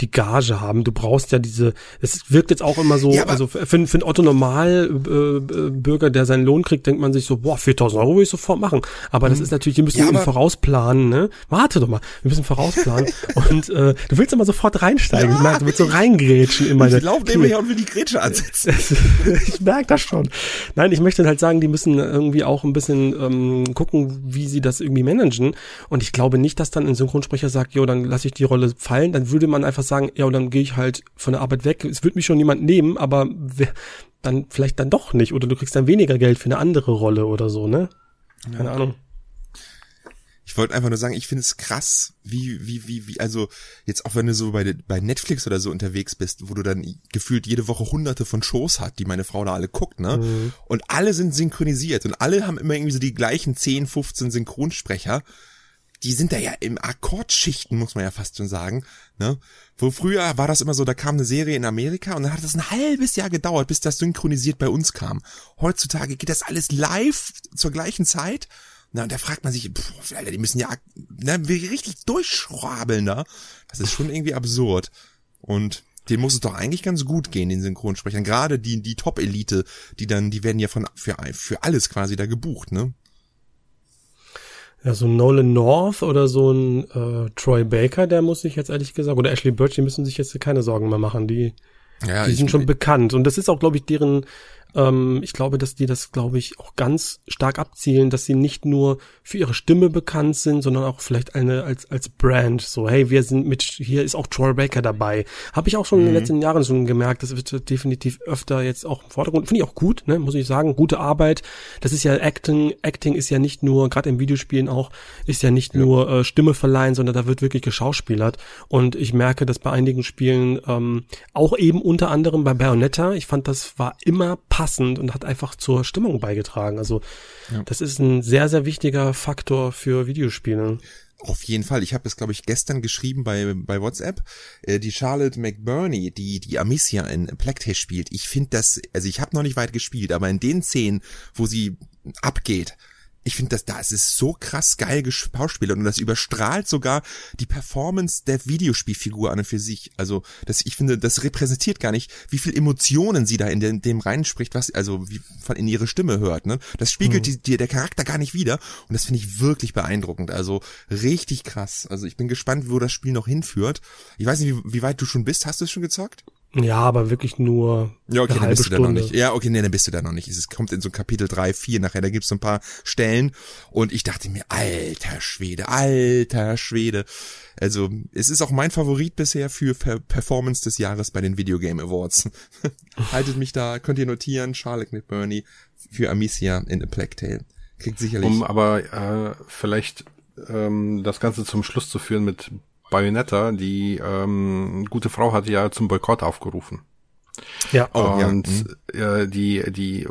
[SPEAKER 1] die Gage haben. Du brauchst ja diese, es wirkt jetzt auch immer so, ja, also für, für einen Otto Normalbürger, äh, der seinen Lohn kriegt, denkt man sich so, boah, 4000 Euro will ich sofort machen. Aber das mhm. ist natürlich, wir müssen ja, eben vorausplanen, ne? Warte doch mal, wir müssen vorausplanen. und äh, du willst immer sofort reinsteigen. Ja, ich merke, du willst so reingrätschen in meine.
[SPEAKER 2] Ich laufe nebenher und will die Grätsche ansetzen.
[SPEAKER 1] ich merke das schon. Nein, ich möchte halt sagen, die müssen irgendwie auch ein bisschen ähm, gucken, wie sie das irgendwie managen. Und ich glaube nicht, dass dann ein Synchronsprecher sagt, jo, dann lasse ich die Rolle fallen. Dann würde man einfach sagen, ja, und dann gehe ich halt von der Arbeit weg. Es wird mich schon jemand nehmen, aber dann vielleicht dann doch nicht. Oder du kriegst dann weniger Geld für eine andere Rolle oder so, ne? Keine ja. Ahnung.
[SPEAKER 2] Ich wollte einfach nur sagen, ich finde es krass, wie, wie, wie, wie, also jetzt auch wenn du so bei, bei Netflix oder so unterwegs bist, wo du dann gefühlt jede Woche hunderte von Shows hat, die meine Frau da alle guckt, ne? Mhm. Und alle sind synchronisiert und alle haben immer irgendwie so die gleichen 10, 15 Synchronsprecher die sind da ja im Akkordschichten, muss man ja fast schon sagen. Ne? Wo früher war das immer so, da kam eine Serie in Amerika und dann hat das ein halbes Jahr gedauert, bis das synchronisiert bei uns kam. Heutzutage geht das alles live zur gleichen Zeit. Na, und da fragt man sich, pff, Alter, die müssen ja ne, richtig durchschrabeln da. Das ist schon irgendwie absurd. Und den muss es doch eigentlich ganz gut gehen, den Synchronsprechern. Gerade die, die Top-Elite, die dann, die werden ja von, für, für alles quasi da gebucht, ne?
[SPEAKER 1] Ja, so ein Nolan North oder so ein äh, Troy Baker, der muss sich jetzt ehrlich gesagt, oder Ashley Birch, die müssen sich jetzt keine Sorgen mehr machen. Die, ja, die sind schon bekannt. Und das ist auch, glaube ich, deren ähm, ich glaube, dass die das, glaube ich, auch ganz stark abzielen, dass sie nicht nur für ihre Stimme bekannt sind, sondern auch vielleicht eine als als Brand. So, hey, wir sind mit, hier ist auch Troy Baker dabei. Habe ich auch schon mhm. in den mhm. letzten Jahren schon gemerkt. Das wird definitiv öfter jetzt auch im Vordergrund. Finde ich auch gut, ne, muss ich sagen. Gute Arbeit. Das ist ja Acting. Acting ist ja nicht nur, gerade in Videospielen auch, ist ja nicht ja. nur äh, Stimme verleihen, sondern da wird wirklich geschauspielert. Und ich merke, dass bei einigen Spielen ähm, auch eben unter anderem bei Bayonetta, ich fand, das war immer passend und hat einfach zur Stimmung beigetragen. Also ja. das ist ein sehr, sehr wichtiger Faktor für Videospiele.
[SPEAKER 2] Auf jeden Fall. Ich habe es, glaube ich, gestern geschrieben bei, bei WhatsApp. Äh, die Charlotte McBurney, die die Amicia in Black spielt. Ich finde das, also ich habe noch nicht weit gespielt, aber in den Szenen, wo sie abgeht, ich finde, dass da ist es so krass geil geschauspielert und das überstrahlt sogar die Performance der Videospielfigur an und für sich. Also, das, ich finde, das repräsentiert gar nicht, wie viel Emotionen sie da in dem, dem reinspricht, was, also, wie von in ihre Stimme hört, ne? Das spiegelt mhm. die, der Charakter gar nicht wieder und das finde ich wirklich beeindruckend. Also, richtig krass. Also, ich bin gespannt, wo das Spiel noch hinführt. Ich weiß nicht, wie, wie weit du schon bist. Hast du es schon gezockt?
[SPEAKER 1] Ja, aber wirklich nur.
[SPEAKER 2] Ja, okay, eine dann bist du da noch nicht. Ja, okay, nee, dann bist du da noch nicht. Es kommt in so Kapitel 3, 4 nachher, da gibt's so ein paar Stellen und ich dachte mir, alter Schwede, alter Schwede. Also, es ist auch mein Favorit bisher für Performance des Jahres bei den Video Game Awards. Haltet mich da, könnt ihr notieren, Charlotte mit Bernie für Amicia in A Plague Tale. Kriegt sicherlich.
[SPEAKER 3] Um aber äh, vielleicht ähm, das Ganze zum Schluss zu führen mit Bayonetta, die ähm, gute Frau hatte ja zum Boykott aufgerufen.
[SPEAKER 1] Ja.
[SPEAKER 3] Oh, und ja. Mhm. die, die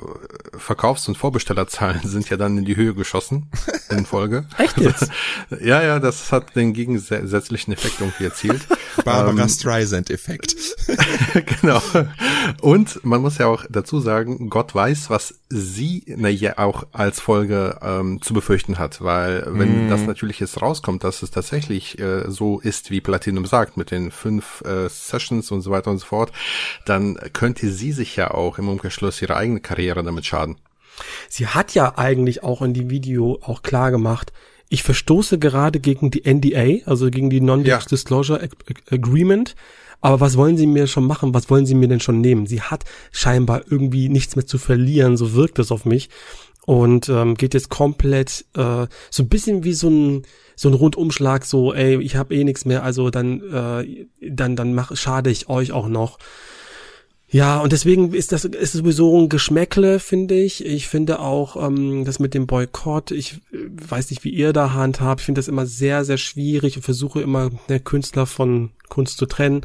[SPEAKER 3] Verkaufs- und Vorbestellerzahlen sind ja dann in die Höhe geschossen in Folge.
[SPEAKER 1] Echt jetzt?
[SPEAKER 3] ja, ja, das hat den gegensätzlichen Effekt irgendwie erzielt.
[SPEAKER 2] Barbara ähm, Streisand-Effekt.
[SPEAKER 3] genau. Und man muss ja auch dazu sagen, Gott weiß, was sie na ja auch als Folge ähm, zu befürchten hat, weil wenn mm. das natürlich jetzt rauskommt, dass es tatsächlich äh, so ist, wie Platinum sagt, mit den fünf äh, Sessions und so weiter und so fort, dann könnte sie sich ja auch im Umkehrschluss ihre eigene Karriere damit schaden.
[SPEAKER 1] Sie hat ja eigentlich auch in dem Video auch klar gemacht, ich verstoße gerade gegen die NDA, also gegen die Non-Disclosure ja. Agreement. Aber was wollen Sie mir schon machen? Was wollen Sie mir denn schon nehmen? Sie hat scheinbar irgendwie nichts mehr zu verlieren, so wirkt es auf mich. Und ähm, geht jetzt komplett äh, so ein bisschen wie so ein so ein Rundumschlag, so ey, ich habe eh nichts mehr, also dann äh, dann dann mach schade ich euch auch noch. Ja, und deswegen ist das ist sowieso ein Geschmäckle, finde ich. Ich finde auch ähm, das mit dem Boykott, ich äh, weiß nicht, wie ihr da handhabt. Ich finde das immer sehr, sehr schwierig und versuche immer der Künstler von Kunst zu trennen.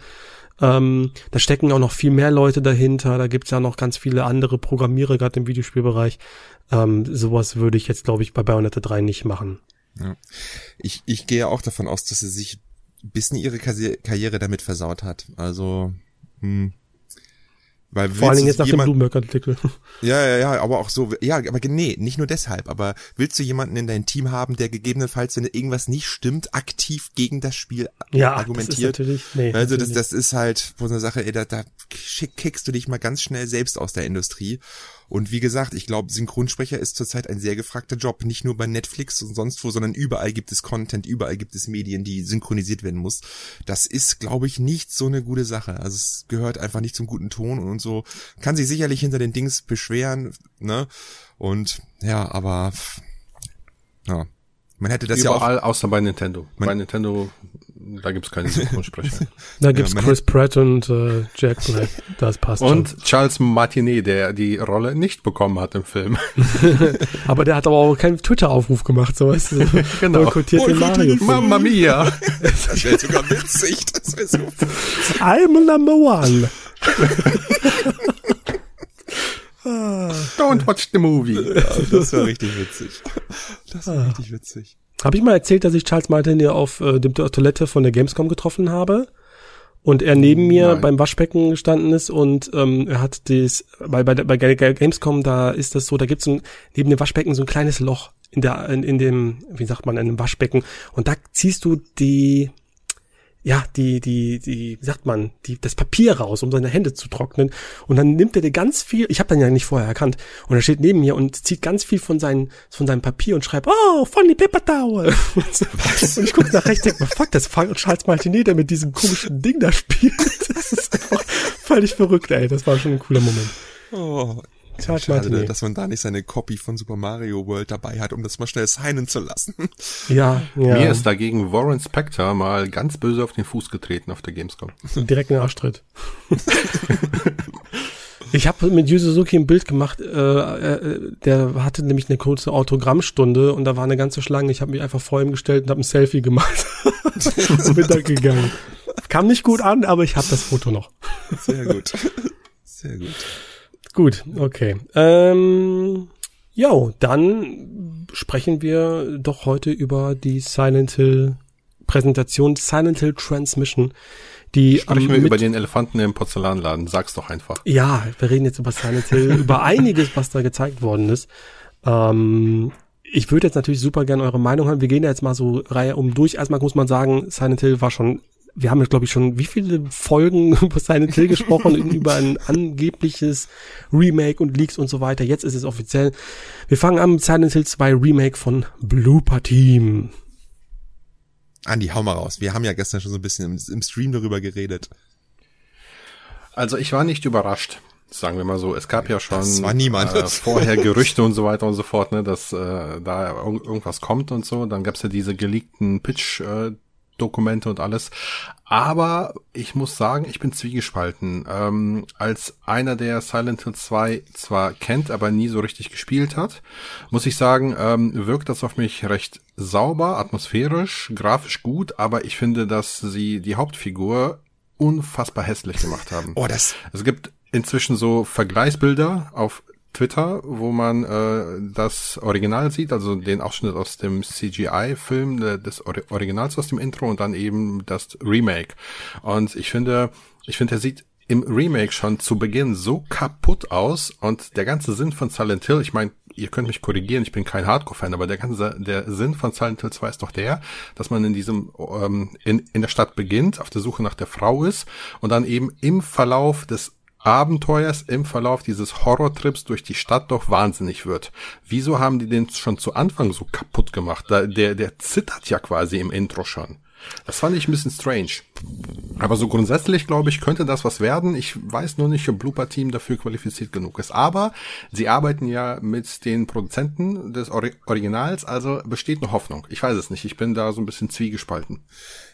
[SPEAKER 1] Ähm, da stecken auch noch viel mehr Leute dahinter. Da gibt's ja noch ganz viele andere Programmierer, gerade im Videospielbereich. Ähm, sowas würde ich jetzt, glaube ich, bei Bayonetta 3 nicht machen.
[SPEAKER 2] Ja. Ich, ich gehe auch davon aus, dass sie sich bis in ihre Karriere damit versaut hat. Also, hm,
[SPEAKER 1] weil Vor allen Dingen jetzt nach jemand, dem Bloomberg-Artikel.
[SPEAKER 2] Ja, ja, ja, aber auch so, ja, aber nee, nicht nur deshalb, aber willst du jemanden in dein Team haben, der gegebenenfalls, wenn irgendwas nicht stimmt, aktiv gegen das Spiel ja, argumentiert? Das ist natürlich, nee, also das, das ist halt so eine Sache, ey, da, da kickst du dich mal ganz schnell selbst aus der Industrie. Und wie gesagt, ich glaube, Synchronsprecher ist zurzeit ein sehr gefragter Job, nicht nur bei Netflix und sonst wo, sondern überall gibt es Content, überall gibt es Medien, die synchronisiert werden muss. Das ist, glaube ich, nicht so eine gute Sache. Also es gehört einfach nicht zum guten Ton und so. Kann sich sicherlich hinter den Dings beschweren, ne? Und ja, aber ja, man hätte das
[SPEAKER 3] Überall
[SPEAKER 2] ja
[SPEAKER 3] auch, außer bei Nintendo. bei Nintendo, da gibt's keine Synchronsprecher.
[SPEAKER 1] da gibt's ja, Chris Pratt und äh, Jack Black. Das passt
[SPEAKER 3] Und schon. Charles Martinet, der die Rolle nicht bekommen hat im Film.
[SPEAKER 1] aber der hat aber auch keinen Twitter-Aufruf gemacht, so weißt du.
[SPEAKER 3] genau. Boykottiert den Mario. Mamma mia.
[SPEAKER 2] Das wäre sogar witzig. Das wäre so.
[SPEAKER 1] I'm number one.
[SPEAKER 3] Don't watch the movie.
[SPEAKER 2] Ja, das war richtig witzig. Das war ah. richtig witzig.
[SPEAKER 1] Habe ich mal erzählt, dass ich Charles Martin hier auf äh, dem Toilette von der Gamescom getroffen habe? Und er neben mir Nein. beim Waschbecken gestanden ist und ähm, er hat das, bei, bei, bei Gamescom, da ist das so, da gibt's ein, neben dem Waschbecken so ein kleines Loch in der, in, in dem, wie sagt man, in dem Waschbecken. Und da ziehst du die, ja, die, die, die, wie sagt man, die, das Papier raus, um seine Hände zu trocknen. Und dann nimmt er dir ganz viel, ich habe dann ja nicht vorher erkannt, und er steht neben mir und zieht ganz viel von, seinen, von seinem Papier und schreibt, oh, funny paper towel. und ich gucke nach rechts, denke mir, fuck, das ist Charles Martinet, der mit diesem komischen Ding da spielt. Das ist einfach völlig verrückt, ey. Das war schon ein cooler Moment.
[SPEAKER 2] Oh, Charles Schade, Martinet. dass man da nicht seine Copy von Super Mario World dabei hat, um das mal schnell signen zu lassen.
[SPEAKER 1] Ja, ja.
[SPEAKER 3] Mir ist dagegen Warren Spector mal ganz böse auf den Fuß getreten auf der Gamescom.
[SPEAKER 1] Direkt in den Arschtritt. Ich habe mit Yu Suzuki ein Bild gemacht, äh, äh, der hatte nämlich eine kurze Autogrammstunde und da war eine ganze Schlange. Ich habe mich einfach vor ihm gestellt und habe ein Selfie gemacht. und bin da gegangen. Kam nicht gut an, aber ich habe das Foto noch.
[SPEAKER 2] Sehr gut. Sehr gut.
[SPEAKER 1] Gut, okay. Ähm, ja, dann sprechen wir doch heute über die Silent Hill Präsentation, Silent Hill Transmission. Die
[SPEAKER 3] Sprechen wir über den Elefanten im Porzellanladen, sag's doch einfach.
[SPEAKER 1] Ja, wir reden jetzt über Silent Hill, über einiges, was da gezeigt worden ist. Ähm, ich würde jetzt natürlich super gerne eure Meinung hören. Wir gehen ja jetzt mal so Reihe um durch. Erstmal muss man sagen, Silent Hill war schon wir haben jetzt, glaube ich, schon wie viele Folgen über Silent Hill gesprochen, über ein angebliches Remake und Leaks und so weiter. Jetzt ist es offiziell. Wir fangen an mit Silent Hill 2 Remake von Blooper Team.
[SPEAKER 2] Andi, hau mal raus. Wir haben ja gestern schon so ein bisschen im, im Stream darüber geredet.
[SPEAKER 3] Also ich war nicht überrascht, sagen wir mal so. Es gab ja schon
[SPEAKER 2] äh,
[SPEAKER 3] vorher Gerüchte und so weiter und so fort, ne, dass äh, da irgendwas kommt und so. Dann gab's ja diese geleakten Pitch äh, Dokumente und alles. Aber ich muss sagen, ich bin zwiegespalten. Ähm, als einer, der Silent Hill 2 zwar kennt, aber nie so richtig gespielt hat, muss ich sagen, ähm, wirkt das auf mich recht sauber, atmosphärisch, grafisch gut, aber ich finde, dass sie die Hauptfigur unfassbar hässlich gemacht haben.
[SPEAKER 2] Oh, das.
[SPEAKER 3] Es gibt inzwischen so Vergleichsbilder auf Twitter, wo man äh, das Original sieht, also den Ausschnitt aus dem CGI-Film äh, des Or Originals aus dem Intro und dann eben das Remake. Und ich finde, ich finde, er sieht im Remake schon zu Beginn so kaputt aus und der ganze Sinn von Silent Hill, ich meine, ihr könnt mich korrigieren, ich bin kein Hardcore-Fan, aber der ganze, der Sinn von Silent Hill 2 ist doch der, dass man in diesem, ähm, in, in der Stadt beginnt, auf der Suche nach der Frau ist und dann eben im Verlauf des Abenteuers im Verlauf dieses Horrortrips durch die Stadt doch wahnsinnig wird. Wieso haben die den schon zu Anfang so kaputt gemacht? Der, der zittert ja quasi im Intro schon. Das fand ich ein bisschen strange. Aber so grundsätzlich, glaube ich, könnte das was werden. Ich weiß nur nicht, ob Blooper Team dafür qualifiziert genug ist. Aber sie arbeiten ja mit den Produzenten des Or Originals, also besteht noch Hoffnung. Ich weiß es nicht. Ich bin da so ein bisschen zwiegespalten.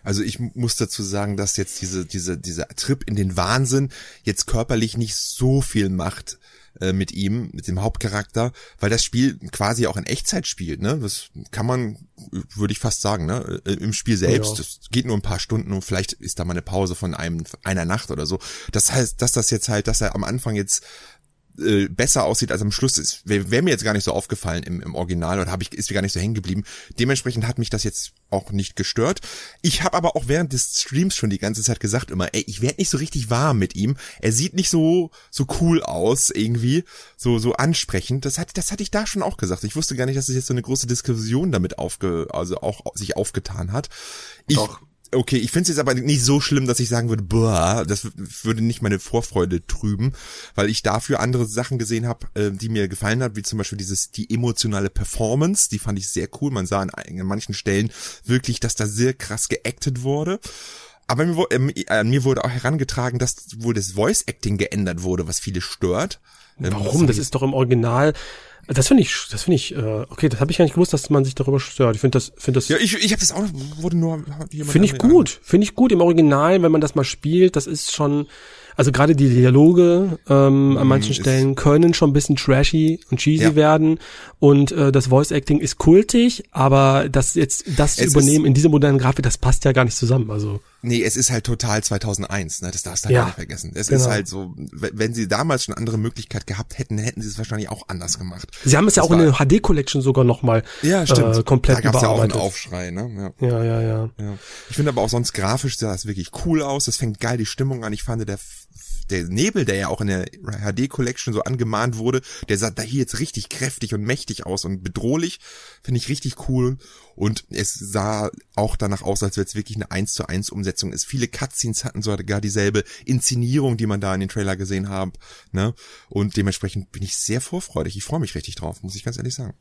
[SPEAKER 2] Also ich muss dazu sagen, dass jetzt diese, diese, dieser Trip in den Wahnsinn jetzt körperlich nicht so viel macht äh, mit ihm, mit dem Hauptcharakter, weil das Spiel quasi auch in Echtzeit spielt, ne? Das kann man, würde ich fast sagen, ne? Äh, Im Spiel selbst, ja. das geht nur ein paar Stunden und vielleicht ist da mal eine Pause von einem, einer Nacht oder so. Das heißt, dass das jetzt halt, dass er am Anfang jetzt äh, besser aussieht als am Schluss ist, wäre wär mir jetzt gar nicht so aufgefallen im, im Original oder habe ich ist mir gar nicht so hängen geblieben. Dementsprechend hat mich das jetzt auch nicht gestört. Ich habe aber auch während des Streams schon die ganze Zeit gesagt immer, ey, ich werde nicht so richtig warm mit ihm. Er sieht nicht so so cool aus irgendwie, so so ansprechend. Das hat das hatte ich da schon auch gesagt. Ich wusste gar nicht, dass es jetzt so eine große Diskussion damit aufge also auch sich aufgetan hat. Ich, Doch okay, ich finde es jetzt aber nicht so schlimm, dass ich sagen würde, boah, das würde nicht meine Vorfreude trüben, weil ich dafür andere Sachen gesehen habe, äh, die mir gefallen hat, wie zum Beispiel dieses die emotionale Performance, die fand ich sehr cool. Man sah an, an manchen Stellen wirklich, dass da sehr krass geactet wurde. Aber mir, äh, mir wurde auch herangetragen, dass wohl das Voice Acting geändert wurde, was viele stört.
[SPEAKER 1] Ähm, Warum? Das ist doch im Original das finde ich, das finde ich, äh, okay, das habe ich gar nicht gewusst, dass man sich darüber stört. Ich finde das, finde das.
[SPEAKER 2] Ja, ich, ich habe das auch, wurde nur.
[SPEAKER 1] Finde ich gut, finde ich gut im Original, wenn man das mal spielt. Das ist schon, also gerade die Dialoge ähm, an mhm, manchen Stellen können schon ein bisschen trashy und cheesy ja. werden und äh, das Voice Acting ist kultig, aber das jetzt das zu übernehmen in diese modernen Grafik, das passt ja gar nicht zusammen. Also
[SPEAKER 2] Nee, es ist halt total 2001, ne? Das darfst du halt ja, nicht vergessen. Es genau. ist halt so, wenn sie damals schon andere Möglichkeit gehabt hätten, hätten sie es wahrscheinlich auch anders gemacht.
[SPEAKER 1] Sie haben es ja auch in der HD Collection sogar nochmal
[SPEAKER 2] ja, stimmt. Äh,
[SPEAKER 1] komplett
[SPEAKER 2] da gab's ja auch einen Aufschrei, ne?
[SPEAKER 1] Ja. ja, ja, ja.
[SPEAKER 2] ja. Ich finde aber auch sonst grafisch sah das wirklich cool aus. Das fängt geil die Stimmung an. Ich fand der der Nebel, der ja auch in der HD Collection so angemahnt wurde, der sah da hier jetzt richtig kräftig und mächtig aus und bedrohlich. Finde ich richtig cool. Und es sah auch danach aus, als wäre es wirklich eine 1 zu 1 Umsetzung ist. Viele Cutscenes hatten sogar dieselbe Inszenierung, die man da in den Trailer gesehen hat. Ne? Und dementsprechend bin ich sehr vorfreudig. Ich freue mich richtig drauf, muss ich ganz ehrlich sagen.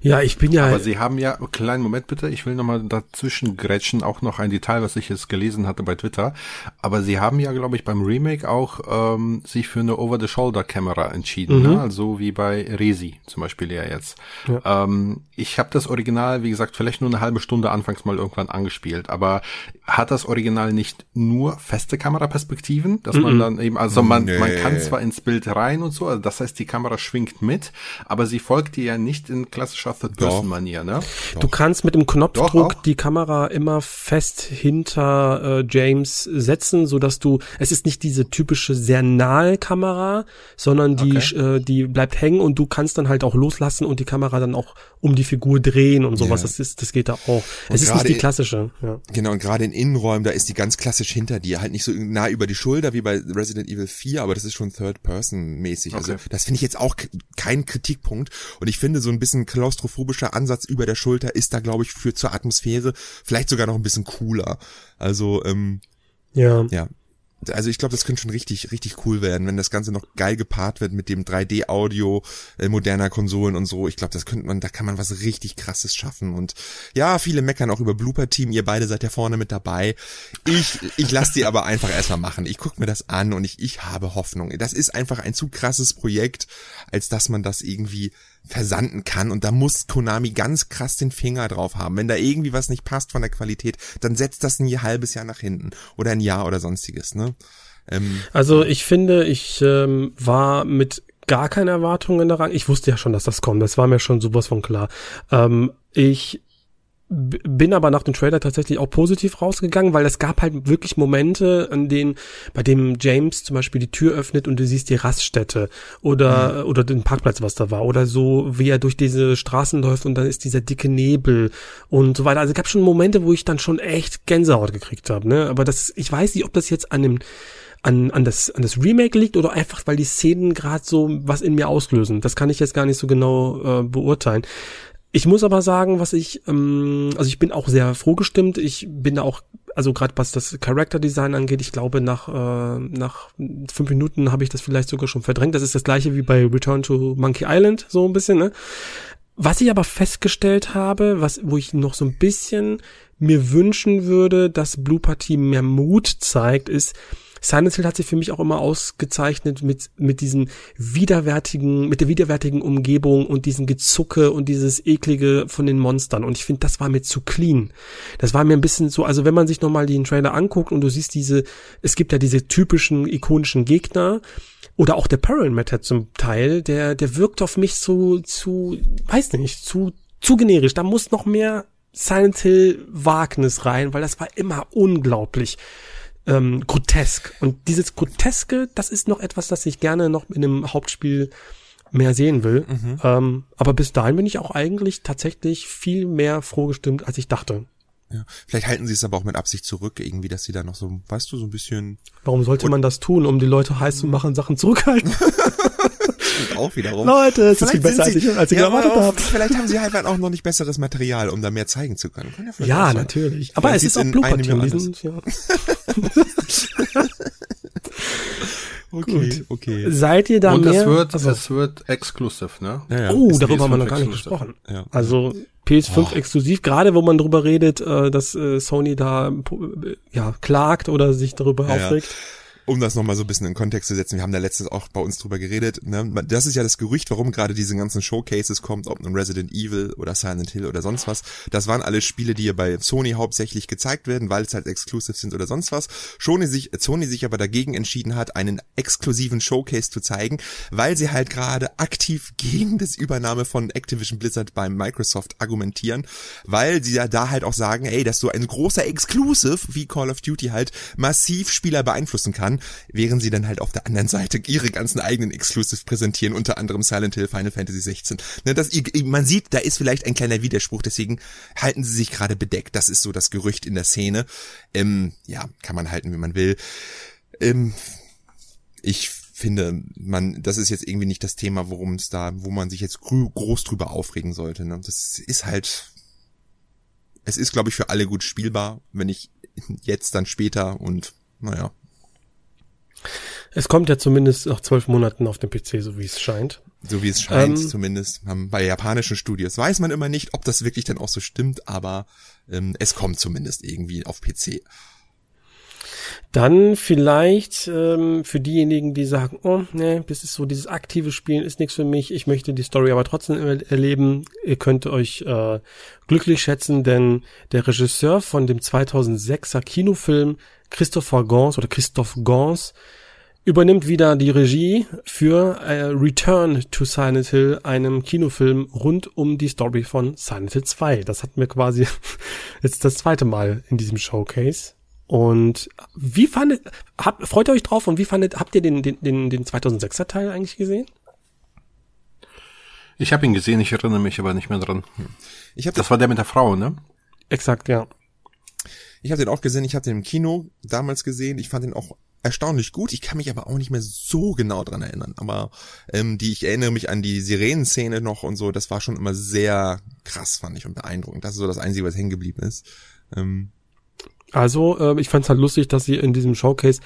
[SPEAKER 3] Ja, ich bin ja. Aber Sie haben ja, kleinen Moment bitte, ich will nochmal dazwischen grätschen, auch noch ein Detail, was ich jetzt gelesen hatte bei Twitter. Aber Sie haben ja, glaube ich, beim Remake auch ähm, sich für eine Over-the-Shoulder-Kamera entschieden, mhm. ne? also wie bei Resi zum Beispiel ja jetzt. Ja. Ähm, ich habe das Original, wie gesagt, vielleicht nur eine halbe Stunde anfangs mal irgendwann angespielt, aber hat das Original nicht nur feste Kameraperspektiven, dass mhm. man dann eben, also man, nee. man kann zwar ins Bild rein und so, also das heißt, die Kamera schwingt mit, aber sie folgt dir ja nicht in klassischer Third-Person-Manier, ne?
[SPEAKER 1] Du kannst mit dem Knopfdruck die Kamera immer fest hinter äh, James setzen, so dass du, es ist nicht diese typische sehr nahe Kamera, sondern die, okay. äh, die bleibt hängen und du kannst dann halt auch loslassen und die Kamera dann auch um die Figur drehen und sowas. Ja. Das ist, das geht da auch. es ist nicht die klassische. Ja.
[SPEAKER 2] Genau, und gerade in Innenräumen, da ist die ganz klassisch hinter dir, halt nicht so nah über die Schulter wie bei Resident Evil 4, aber das ist schon Third-Person-mäßig. Also okay. Also das finde ich jetzt auch kein Kritikpunkt. Und ich finde so ein bisschen klaustrophobischer Ansatz über der Schulter ist da, glaube ich, für zur Atmosphäre vielleicht sogar noch ein bisschen cooler. Also, ähm, ja. Ja, also ich glaube, das könnte schon richtig, richtig cool werden, wenn das Ganze noch geil gepaart wird mit dem 3D-Audio äh, moderner Konsolen und so. Ich glaube, das könnte man, da kann man was richtig krasses schaffen. Und ja, viele meckern auch über Blooper Team. Ihr beide seid ja vorne mit dabei. Ich, ich lasse die aber einfach erstmal machen. Ich gucke mir das an und ich, ich habe Hoffnung. Das ist einfach ein zu krasses Projekt, als dass man das irgendwie versanden kann und da muss Konami ganz krass den Finger drauf haben. Wenn da irgendwie was nicht passt von der Qualität, dann setzt das ein halbes Jahr nach hinten oder ein Jahr oder sonstiges. Ne?
[SPEAKER 1] Ähm, also ich finde, ich ähm, war mit gar keine Erwartungen daran. Ich wusste ja schon, dass das kommt. Das war mir schon sowas von klar. Ähm, ich bin aber nach dem Trailer tatsächlich auch positiv rausgegangen, weil es gab halt wirklich Momente, an denen, bei dem James zum Beispiel die Tür öffnet und du siehst die Raststätte oder, mhm. oder den Parkplatz, was da war, oder so, wie er durch diese Straßen läuft und dann ist dieser dicke Nebel und so weiter. Also es gab schon Momente, wo ich dann schon echt Gänsehaut gekriegt habe, ne? Aber das, ich weiß nicht, ob das jetzt an dem, an, an, das, an das Remake liegt oder einfach, weil die Szenen gerade so was in mir auslösen. Das kann ich jetzt gar nicht so genau äh, beurteilen. Ich muss aber sagen, was ich, ähm, also ich bin auch sehr froh gestimmt. Ich bin auch, also gerade was das Character Design angeht, ich glaube nach äh, nach fünf Minuten habe ich das vielleicht sogar schon verdrängt. Das ist das gleiche wie bei Return to Monkey Island so ein bisschen. Ne? Was ich aber festgestellt habe, was wo ich noch so ein bisschen mir wünschen würde, dass Blue Party mehr Mut zeigt, ist Silent Hill hat sich für mich auch immer ausgezeichnet mit, mit diesen widerwärtigen, mit der widerwärtigen Umgebung und diesen Gezucke und dieses eklige von den Monstern. Und ich finde, das war mir zu clean. Das war mir ein bisschen so, also wenn man sich nochmal den Trailer anguckt und du siehst diese, es gibt ja diese typischen ikonischen Gegner, oder auch der Parameter zum Teil, der, der wirkt auf mich zu, zu, weiß nicht, zu, zu generisch. Da muss noch mehr Silent Hill Wagnis rein, weil das war immer unglaublich ähm, grotesk. Und dieses Groteske, das ist noch etwas, das ich gerne noch in einem Hauptspiel mehr sehen will. Mhm. Ähm, aber bis dahin bin ich auch eigentlich tatsächlich viel mehr froh gestimmt, als ich dachte.
[SPEAKER 2] Ja. Vielleicht halten sie es aber auch mit Absicht zurück, irgendwie, dass sie da noch so, weißt du, so ein bisschen.
[SPEAKER 1] Warum sollte man das tun, um die Leute heiß zu machen, Sachen zurückhalten?
[SPEAKER 2] Auch wiederum.
[SPEAKER 1] Leute, es ist viel besser, als ich, als ich ja, erwartet habe.
[SPEAKER 2] Vielleicht haben sie halt auch noch nicht besseres Material, um da mehr zeigen zu können.
[SPEAKER 1] Ja, ja natürlich. Aber es ist auch Blooper-Team. Ja.
[SPEAKER 2] okay, Gut. okay.
[SPEAKER 1] Seid ihr da
[SPEAKER 3] Und
[SPEAKER 1] mehr?
[SPEAKER 3] es wird, also, es wird exclusive, ne?
[SPEAKER 1] Ja, ja. Oh, darüber haben wir noch gar nicht gesprochen. Ja. Also PS5 oh. exklusiv, gerade wo man drüber redet, äh, dass äh, Sony da äh, ja klagt oder sich darüber aufregt
[SPEAKER 2] um das nochmal so ein bisschen in Kontext zu setzen, wir haben da letztens auch bei uns drüber geredet, ne? das ist ja das Gerücht, warum gerade diese ganzen Showcases kommt, ob nun Resident Evil oder Silent Hill oder sonst was. Das waren alle Spiele, die ja bei Sony hauptsächlich gezeigt werden, weil es halt exclusive sind oder sonst was. Sony sich, Sony sich aber dagegen entschieden hat, einen exklusiven Showcase zu zeigen, weil sie halt gerade aktiv gegen das Übernahme von Activision Blizzard beim Microsoft argumentieren, weil sie ja da halt auch sagen, ey, dass so ein großer Exclusive wie Call of Duty halt massiv Spieler beeinflussen kann während sie dann halt auf der anderen Seite ihre ganzen eigenen Exclusive präsentieren, unter anderem Silent Hill, Final Fantasy 16. Ne, das, man sieht, da ist vielleicht ein kleiner Widerspruch, deswegen halten sie sich gerade bedeckt. Das ist so das Gerücht in der Szene. Ähm, ja, kann man halten, wie man will. Ähm, ich finde, man, das ist jetzt irgendwie nicht das Thema, worum es da, wo man sich jetzt groß drüber aufregen sollte. Ne? Das ist halt, es ist, glaube ich, für alle gut spielbar, wenn ich jetzt dann später und naja,
[SPEAKER 1] es kommt ja zumindest nach zwölf Monaten auf dem PC, so wie es scheint.
[SPEAKER 2] So wie es scheint, ähm, zumindest bei japanischen Studios. Weiß man immer nicht, ob das wirklich dann auch so stimmt, aber ähm, es kommt zumindest irgendwie auf PC.
[SPEAKER 1] Dann vielleicht ähm, für diejenigen, die sagen, oh, nee, das ist so dieses aktive Spielen ist nichts für mich, ich möchte die Story aber trotzdem erleben. Ihr könnt euch äh, glücklich schätzen, denn der Regisseur von dem 2006er Kinofilm Christopher Gans oder Christoph Gans übernimmt wieder die Regie für äh, Return to Silent Hill, einem Kinofilm rund um die Story von Silent Hill 2. Das hatten wir quasi jetzt das zweite Mal in diesem Showcase. Und wie fandet, habt, freut ihr euch drauf und wie fandet, habt ihr den, den, den, den 2006er Teil eigentlich gesehen?
[SPEAKER 3] Ich habe ihn gesehen, ich erinnere mich aber nicht mehr dran. Ich hab das war der mit der Frau, ne?
[SPEAKER 1] Exakt, ja.
[SPEAKER 2] Ich habe den auch gesehen, ich habe den im Kino damals gesehen. Ich fand den auch erstaunlich gut. Ich kann mich aber auch nicht mehr so genau dran erinnern. Aber ähm, die, ich erinnere mich an die Sirenenszene noch und so. Das war schon immer sehr krass, fand ich und beeindruckend. Das ist so das Einzige, was hängen geblieben ist. Ähm,
[SPEAKER 1] also, äh, ich fand es halt lustig, dass sie in diesem Showcase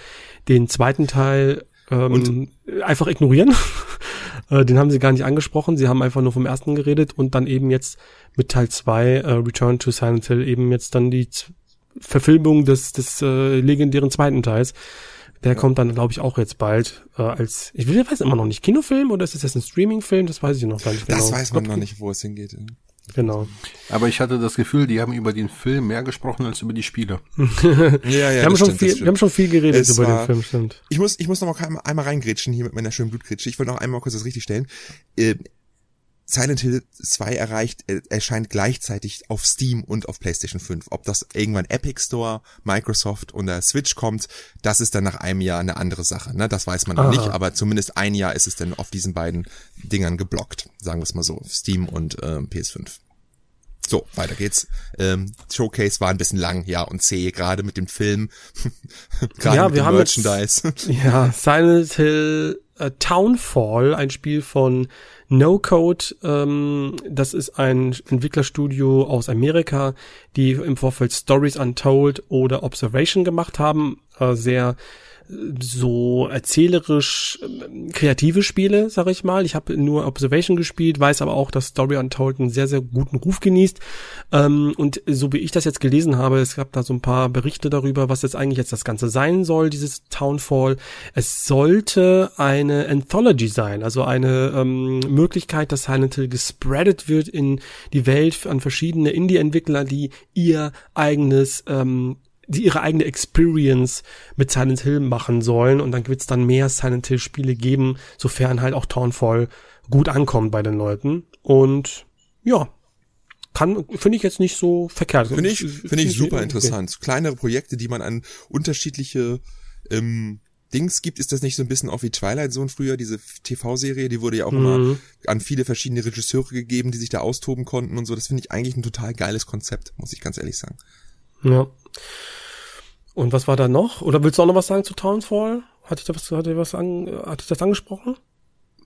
[SPEAKER 1] den zweiten Teil ähm, einfach ignorieren. Äh, den haben sie gar nicht angesprochen. Sie haben einfach nur vom ersten geredet und dann eben jetzt mit Teil 2 äh, Return to Silent Hill eben jetzt dann die Verfilmung des, des äh, legendären zweiten Teils. Der kommt dann, glaube ich, auch jetzt bald äh, als, ich weiß immer noch nicht, Kinofilm oder ist das jetzt ein Streamingfilm? Das weiß ich noch gar nicht
[SPEAKER 2] genau. Das weiß man noch nicht, wo es hingeht.
[SPEAKER 1] Genau.
[SPEAKER 3] Aber ich hatte das Gefühl, die haben über den Film mehr gesprochen als über die Spiele.
[SPEAKER 1] ja, ja, wir haben, schon stimmt, viel, wir haben schon viel geredet es über war, den Film, stimmt.
[SPEAKER 2] Ich muss, ich muss noch mal einmal reingrätschen hier mit meiner schönen Blutgrätsche. Ich wollte noch einmal kurz das richtig stellen. Silent Hill 2 erreicht, äh, erscheint gleichzeitig auf Steam und auf PlayStation 5. Ob das irgendwann Epic Store, Microsoft oder Switch kommt, das ist dann nach einem Jahr eine andere Sache. Ne? Das weiß man noch nicht, aber zumindest ein Jahr ist es dann auf diesen beiden Dingern geblockt. Sagen wir es mal so, Steam und äh, PS5. So, weiter geht's. Ähm, Showcase war ein bisschen lang, ja, und zäh, gerade mit dem Film.
[SPEAKER 1] gerade ja, mit wir dem haben Merchandise. Jetzt, ja, Silent Hill äh, Townfall, ein Spiel von No Code. Ähm, das ist ein Entwicklerstudio aus Amerika, die im Vorfeld Stories Untold oder Observation gemacht haben. Äh, sehr so erzählerisch ähm, kreative Spiele, sag ich mal. Ich habe nur Observation gespielt, weiß aber auch, dass Story Untold einen sehr, sehr guten Ruf genießt. Ähm, und so wie ich das jetzt gelesen habe, es gab da so ein paar Berichte darüber, was jetzt eigentlich jetzt das Ganze sein soll, dieses Townfall. Es sollte eine Anthology sein, also eine ähm, Möglichkeit, dass Silent Hill gespreadet wird in die Welt an verschiedene Indie-Entwickler, die ihr eigenes ähm, die ihre eigene Experience mit Silent Hill machen sollen und dann wird es dann mehr Silent Hill Spiele geben, sofern halt auch Townfall gut ankommt bei den Leuten und ja, kann finde ich jetzt nicht so verkehrt.
[SPEAKER 2] Finde ich finde ich super interessant. Okay. Kleinere Projekte, die man an unterschiedliche ähm, Dings gibt, ist das nicht so ein bisschen auch wie Twilight Zone früher, diese TV-Serie, die wurde ja auch mhm. immer an viele verschiedene Regisseure gegeben, die sich da austoben konnten und so. Das finde ich eigentlich ein total geiles Konzept, muss ich ganz ehrlich sagen.
[SPEAKER 1] Ja. Und was war da noch? Oder willst du auch noch was sagen zu Townfall? Hatte ich da was, hatte ich was an, hatte ich das angesprochen?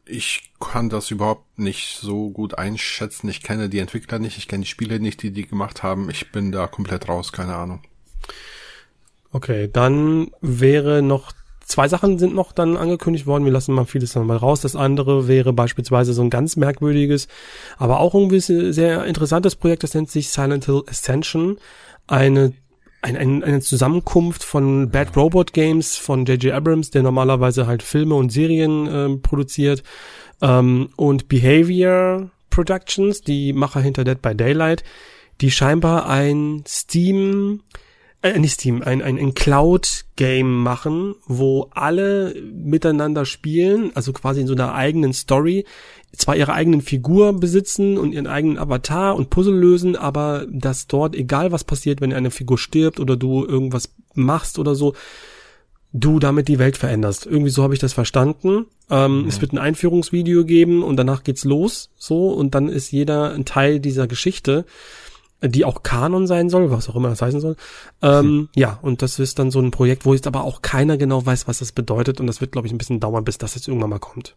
[SPEAKER 3] Ich kann das überhaupt nicht so gut einschätzen. Ich kenne die Entwickler nicht, ich kenne die Spiele nicht, die die gemacht haben. Ich bin da komplett raus, keine Ahnung.
[SPEAKER 1] Okay, dann wäre noch zwei Sachen sind noch dann angekündigt worden. Wir lassen mal vieles dann mal raus. Das andere wäre beispielsweise so ein ganz merkwürdiges, aber auch irgendwie sehr interessantes Projekt. Das nennt sich Silent Hill Ascension. Eine ein, ein, eine Zusammenkunft von Bad Robot Games von J.J. Abrams, der normalerweise halt Filme und Serien äh, produziert, ähm, und Behavior Productions, die Macher hinter Dead by Daylight, die scheinbar ein Steam, äh, nicht Steam, ein, ein, ein Cloud-Game machen, wo alle miteinander spielen, also quasi in so einer eigenen Story, zwar ihre eigenen Figur besitzen und ihren eigenen Avatar und Puzzle lösen, aber dass dort, egal was passiert, wenn eine Figur stirbt oder du irgendwas machst oder so, du damit die Welt veränderst. Irgendwie so habe ich das verstanden. Ähm, mhm. Es wird ein Einführungsvideo geben und danach geht's los, so, und dann ist jeder ein Teil dieser Geschichte, die auch Kanon sein soll, was auch immer das heißen soll. Ähm, mhm. Ja, und das ist dann so ein Projekt, wo jetzt aber auch keiner genau weiß, was das bedeutet und das wird, glaube ich, ein bisschen dauern, bis das jetzt irgendwann mal kommt.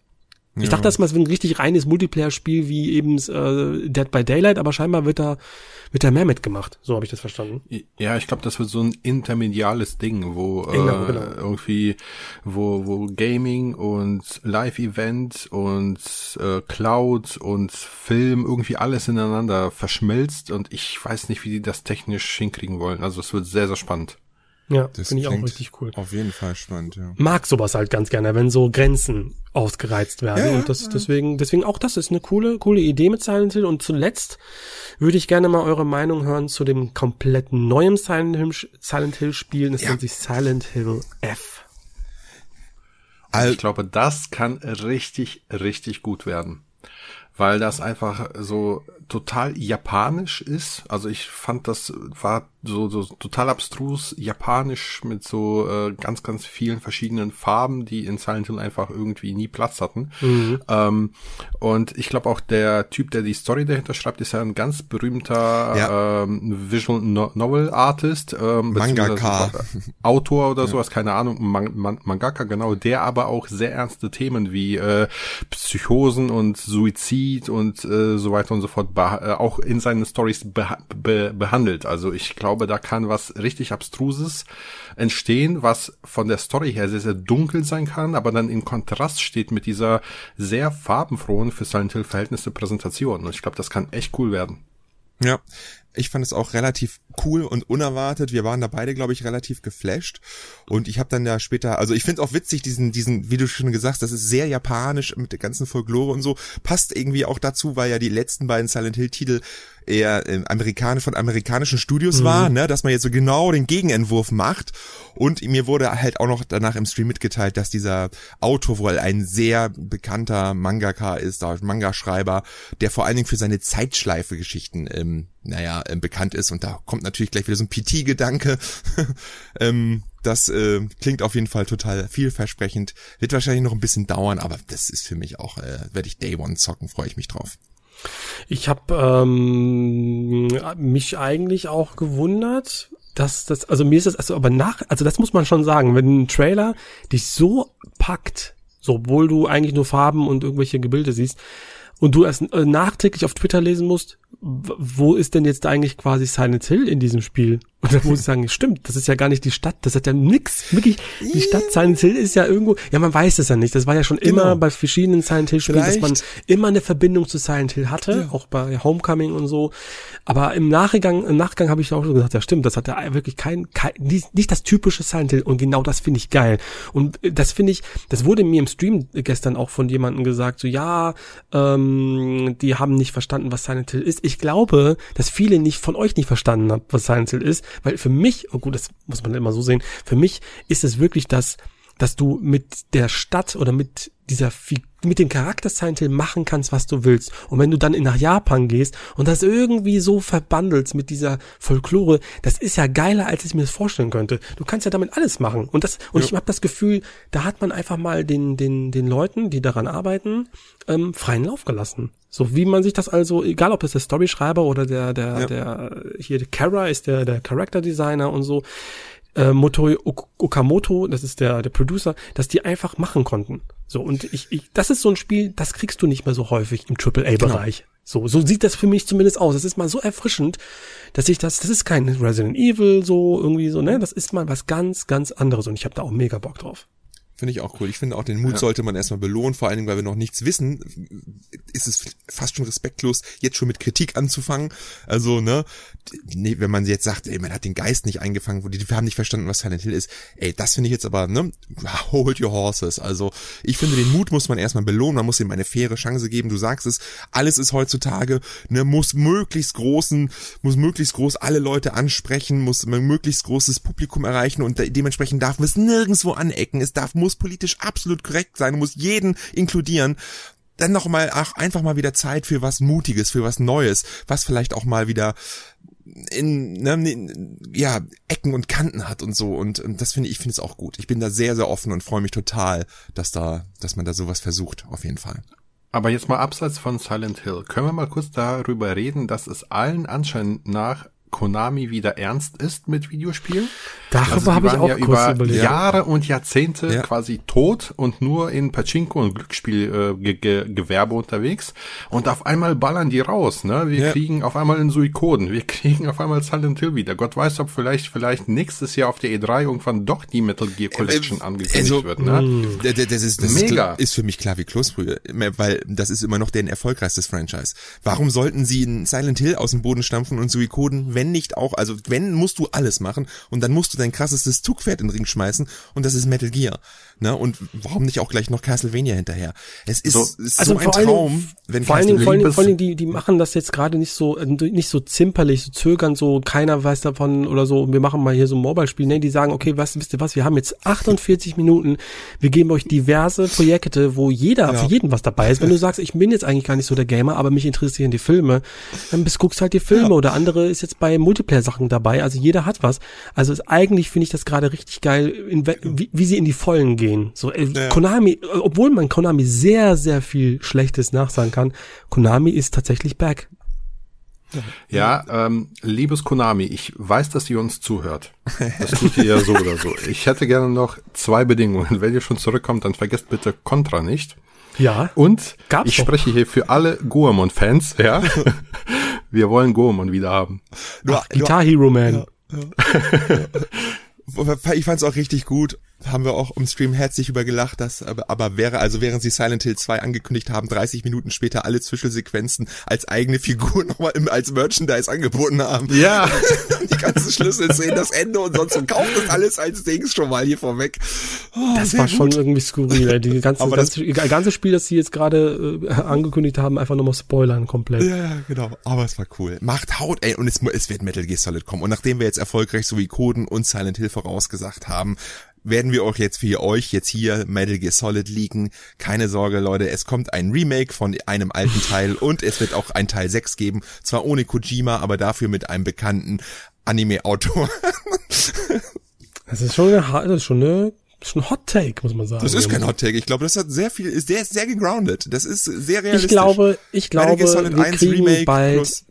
[SPEAKER 1] Ich ja. dachte das mal, es wird ein richtig reines Multiplayer-Spiel wie eben äh, Dead by Daylight, aber scheinbar wird da wird da mehr mitgemacht. So habe ich das verstanden.
[SPEAKER 3] Ja, ich glaube, das wird so ein intermediales Ding, wo genau, äh, genau. irgendwie wo wo Gaming und Live-Event und äh, Cloud und Film irgendwie alles ineinander verschmilzt und ich weiß nicht, wie die das technisch hinkriegen wollen. Also es wird sehr sehr spannend.
[SPEAKER 1] Ja, finde ich auch richtig cool.
[SPEAKER 2] Auf jeden Fall spannend, ja.
[SPEAKER 1] Mag sowas halt ganz gerne, wenn so Grenzen ausgereizt werden. Ja, und das ja. deswegen, deswegen auch das ist eine coole, coole Idee mit Silent Hill. Und zuletzt würde ich gerne mal eure Meinung hören zu dem kompletten neuen Silent Hill, Silent Hill Spielen. Das ja. nennt sich Silent Hill F.
[SPEAKER 3] Also ich glaube, das kann richtig, richtig gut werden weil das einfach so total japanisch ist. Also ich fand, das war so, so total abstrus japanisch mit so äh, ganz, ganz vielen verschiedenen Farben, die in Silent Hill einfach irgendwie nie Platz hatten. Mhm. Ähm, und ich glaube auch der Typ, der die Story dahinter schreibt, ist ja ein ganz berühmter ja. ähm, Visual no Novel Artist, ähm,
[SPEAKER 2] Mangaka.
[SPEAKER 3] Autor oder ja. sowas, keine Ahnung, Man Man Mangaka, genau, der aber auch sehr ernste Themen wie äh, Psychosen und Suizid und äh, so weiter und so fort äh, auch in seinen Stories beha be behandelt. Also ich glaube, da kann was richtig Abstruses entstehen, was von der Story her sehr, sehr dunkel sein kann, aber dann in Kontrast steht mit dieser sehr farbenfrohen für Silent Hill Verhältnisse Präsentation. Und ich glaube, das kann echt cool werden.
[SPEAKER 2] Ja, ich fand es auch relativ cool und unerwartet. Wir waren da beide, glaube ich, relativ geflasht. Und ich habe dann ja später, also ich finde auch witzig, diesen, diesen, wie du schon gesagt hast, das ist sehr japanisch mit der ganzen Folklore und so. Passt irgendwie auch dazu, weil ja die letzten beiden Silent Hill-Titel eher äh, amerikanisch von amerikanischen Studios mhm. war, ne, dass man jetzt so genau den Gegenentwurf macht. Und mir wurde halt auch noch danach im Stream mitgeteilt, dass dieser Autor wohl ein sehr bekannter Mangaka ist, Manga-Schreiber, der vor allen Dingen für seine Zeitschleife-Geschichten, ähm, naja, ähm, bekannt ist. Und da kommt natürlich gleich wieder so ein PT-Gedanke. ähm, das äh, klingt auf jeden Fall total vielversprechend. Wird wahrscheinlich noch ein bisschen dauern, aber das ist für mich auch, äh, werde ich Day One zocken, freue ich mich drauf.
[SPEAKER 1] Ich habe ähm, mich eigentlich auch gewundert, dass das, also mir ist das, also aber nach, also das muss man schon sagen, wenn ein Trailer dich so packt, so, obwohl du eigentlich nur Farben und irgendwelche Gebilde siehst, und du erst äh, nachträglich auf Twitter lesen musst, wo ist denn jetzt eigentlich quasi Silent Hill in diesem Spiel? Und dann muss ich sagen, stimmt, das ist ja gar nicht die Stadt, das hat ja nix, wirklich, die Stadt Silent Hill ist ja irgendwo, ja, man weiß es ja nicht, das war ja schon genau. immer bei verschiedenen Silent Hill Spielen, dass man immer eine Verbindung zu Silent Hill hatte, ja. auch bei Homecoming und so, aber im Nachgang, im Nachgang habe ich auch schon gesagt, ja stimmt, das hat ja wirklich kein, kein nicht, nicht das typische Silent Hill und genau das finde ich geil. Und das finde ich, das wurde mir im Stream gestern auch von jemandem gesagt, so ja, ähm, die haben nicht verstanden, was Silent Hill ist. Ich glaube, dass viele nicht von euch nicht verstanden haben, was Silent Hill ist, weil für mich, oh gut, das muss man immer so sehen, für mich ist es wirklich das, dass du mit der Stadt oder mit dieser mit dem Charakter Silent Hill machen kannst, was du willst. Und wenn du dann nach Japan gehst und das irgendwie so verbandelst mit dieser Folklore, das ist ja geiler, als ich mir das vorstellen könnte. Du kannst ja damit alles machen. Und das und ja. ich habe das Gefühl, da hat man einfach mal den den den Leuten, die daran arbeiten, ähm, freien Lauf gelassen. So wie man sich das also, egal ob es der Storyschreiber oder der der ja. der hier der Kara ist der der Character Designer und so äh, Motori Okamoto, das ist der, der Producer, dass die einfach machen konnten. So, und ich, ich, das ist so ein Spiel, das kriegst du nicht mehr so häufig im AAA-Bereich. Genau. So, so sieht das für mich zumindest aus. Es ist mal so erfrischend, dass ich das, das ist kein Resident Evil, so irgendwie so, ne, das ist mal was ganz, ganz anderes und ich habe da auch mega Bock drauf.
[SPEAKER 2] Finde ich auch cool. Ich finde auch den Mut ja. sollte man erstmal belohnen, vor allen Dingen, weil wir noch nichts wissen, ist es fast schon respektlos, jetzt schon mit Kritik anzufangen. Also, ne, nee, wenn man jetzt sagt, ey, man hat den Geist nicht eingefangen, wo die, die haben nicht verstanden, was Silent Hill ist. Ey, das finde ich jetzt aber, ne, hold your horses. Also, ich finde, den Mut muss man erstmal belohnen, man muss ihm eine faire Chance geben. Du sagst es, alles ist heutzutage, ne, muss möglichst großen, muss möglichst groß alle Leute ansprechen, muss möglichst großes Publikum erreichen und dementsprechend darf man es nirgendwo anecken. Es darf, muss politisch absolut korrekt sein, muss jeden inkludieren dann noch mal ach, einfach mal wieder Zeit für was Mutiges, für was Neues, was vielleicht auch mal wieder in, ne, in ja Ecken und Kanten hat und so und, und das finde ich finde es auch gut. Ich bin da sehr sehr offen und freue mich total, dass da dass man da sowas versucht auf jeden Fall.
[SPEAKER 3] Aber jetzt mal abseits von Silent Hill, können wir mal kurz darüber reden, dass es allen Anschein nach Konami wieder ernst ist mit Videospielen.
[SPEAKER 1] Darüber also habe ich auch
[SPEAKER 3] ja kurz über überlegt. Jahre und Jahrzehnte ja. quasi tot und nur in Pachinko und Glücksspielgewerbe äh, unterwegs. Und auf einmal ballern die raus. Ne? Wir ja. kriegen auf einmal einen Suikoden. Wir kriegen auf einmal Silent Hill wieder. Gott weiß, ob vielleicht vielleicht nächstes Jahr auf der E3 irgendwann doch die Metal Gear Collection äh, angekündigt also, wird. Ne?
[SPEAKER 2] Mm. Das, ist, das Mega. Ist, ist für mich klar wie Kloßbrühe, weil das ist immer noch deren erfolgreichstes Franchise. Warum sollten sie einen Silent Hill aus dem Boden stampfen und Suikoden, wenn nicht auch, also wenn musst du alles machen und dann musst du dein krassestes Zugpferd in den Ring schmeißen und das ist Metal Gear. Ne? Und warum nicht auch gleich noch Castlevania hinterher? Es ist so, ist
[SPEAKER 1] also so ein Traum, Dingen, wenn vor allen Dingen, vor allen Dingen, vor allen Dingen die, die machen das jetzt gerade nicht so, nicht so zimperlich, so zögern, so keiner weiß davon oder so, wir machen mal hier so ein Mobile-Spiel. Nee, die sagen, okay, was, wisst ihr was, wir haben jetzt 48 Minuten, wir geben euch diverse Projekte, wo jeder, ja. für jeden was dabei ist. Wenn du sagst, ich bin jetzt eigentlich gar nicht so der Gamer, aber mich interessieren die Filme, dann bist, guckst halt die Filme ja. oder andere ist jetzt bei Multiplayer-Sachen dabei. Also jeder hat was. Also ist, eigentlich finde ich das gerade richtig geil, in, wie, wie sie in die Vollen gehen. So, äh, ja. Konami, obwohl man Konami sehr, sehr viel Schlechtes nachsagen kann, Konami ist tatsächlich back.
[SPEAKER 3] Ja, ähm, liebes Konami, ich weiß, dass ihr uns zuhört. Das tut ihr ja so oder so. Ich hätte gerne noch zwei Bedingungen. Wenn ihr schon zurückkommt, dann vergesst bitte Contra nicht.
[SPEAKER 1] Ja.
[SPEAKER 3] Und Gab's ich doch. spreche hier für alle Goemon-Fans, ja. Wir wollen Goemon wieder haben.
[SPEAKER 1] Ach, Guitar Hero Man. Ja,
[SPEAKER 2] ja. Ich fand's auch richtig gut haben wir auch im Stream herzlich übergelacht, dass aber, aber wäre, also während sie Silent Hill 2 angekündigt haben, 30 Minuten später alle Zwischensequenzen als eigene Figur nochmal im, als Merchandise angeboten haben.
[SPEAKER 3] Ja.
[SPEAKER 2] die ganzen Schlüsselszenen, das Ende und sonst und kauft das alles als Dings schon mal hier vorweg.
[SPEAKER 1] Oh, das war gut. schon irgendwie skurril, die ganze, aber ganze, das, ganze Spiel, das sie jetzt gerade äh, angekündigt haben, einfach nochmal spoilern komplett.
[SPEAKER 2] Ja, ja, genau. Aber es war cool. Macht Haut, ey, und es, es wird Metal Gear Solid kommen. Und nachdem wir jetzt erfolgreich so wie Coden und Silent Hill vorausgesagt haben, werden wir auch jetzt für euch jetzt hier Metal Gear Solid leaken. Keine Sorge, Leute, es kommt ein Remake von einem alten Teil und es wird auch ein Teil 6 geben. Zwar ohne Kojima, aber dafür mit einem bekannten Anime-Autor.
[SPEAKER 1] das ist schon eine, das ist schon eine das ist ein Hot Take, muss man sagen.
[SPEAKER 2] Das ist kein Hot Take. Ich glaube, das hat sehr viel, ist sehr, sehr gegroundet. Das ist sehr realistisch.
[SPEAKER 1] Ich glaube, ich glaube, wir kriegen bald,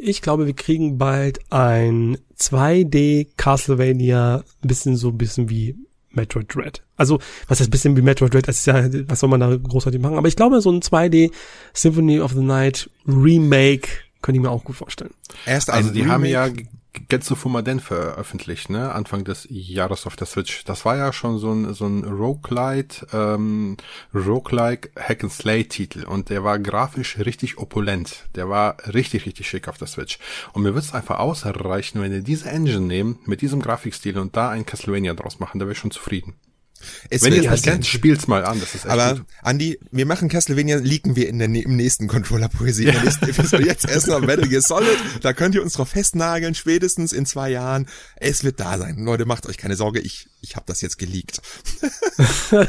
[SPEAKER 1] ich glaube, wir kriegen bald ein 2D Castlevania, ein bisschen so ein bisschen wie Metroid Dread. Also, was ist ein bisschen wie Metroid Dread, das ist ja, was soll man da großartig machen? Aber ich glaube, so ein 2D Symphony of the Night Remake könnte ich mir auch gut vorstellen.
[SPEAKER 3] Erst also die Remake. haben ja Getsu Fumaden veröffentlicht, ne, Anfang des Jahres auf der Switch. Das war ja schon so ein, so ein Roguelite, ähm, Roguelike Hack and Slay Titel und der war grafisch richtig opulent. Der war richtig, richtig schick auf der Switch. Und mir wird es einfach ausreichen, wenn ihr diese Engine nehmen, mit diesem Grafikstil und da ein Castlevania draus machen, da wäre ich schon zufrieden. Es Wenn ihr es nicht kennt, spielt's mal an. Das ist echt
[SPEAKER 2] Aber, gut. Andi, wir machen Castlevania, leaken wir in der, im nächsten Controller-Poesie. Ja. Jetzt erstmal Metal Gear Solid. Da könnt ihr uns drauf festnageln, spätestens in zwei Jahren. Es wird da sein. Leute, macht euch keine Sorge, ich, ich habe das jetzt geleakt. Oder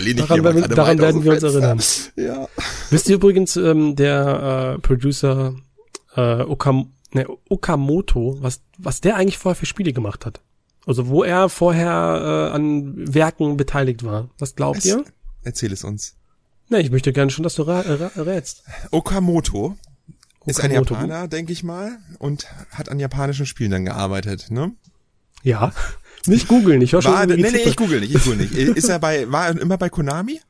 [SPEAKER 1] lehne ich daran, werden, daran werden wir uns erinnern. Ja. Wisst ihr übrigens, ähm, der äh, Producer äh, Okam ne, Okamoto, was, was der eigentlich vorher für Spiele gemacht hat? Also wo er vorher äh, an Werken beteiligt war. Was glaubt es, ihr?
[SPEAKER 2] Erzähl es uns.
[SPEAKER 1] Na, ich möchte gerne schon, dass du rätst.
[SPEAKER 2] Okamoto ist ein Japaner, denke ich mal, und hat an japanischen Spielen dann gearbeitet, ne?
[SPEAKER 1] Ja. Nicht googeln, ich höre schon.
[SPEAKER 2] War, nee, nee, ich google nicht, ich google nicht. Ist er bei, war er immer bei Konami?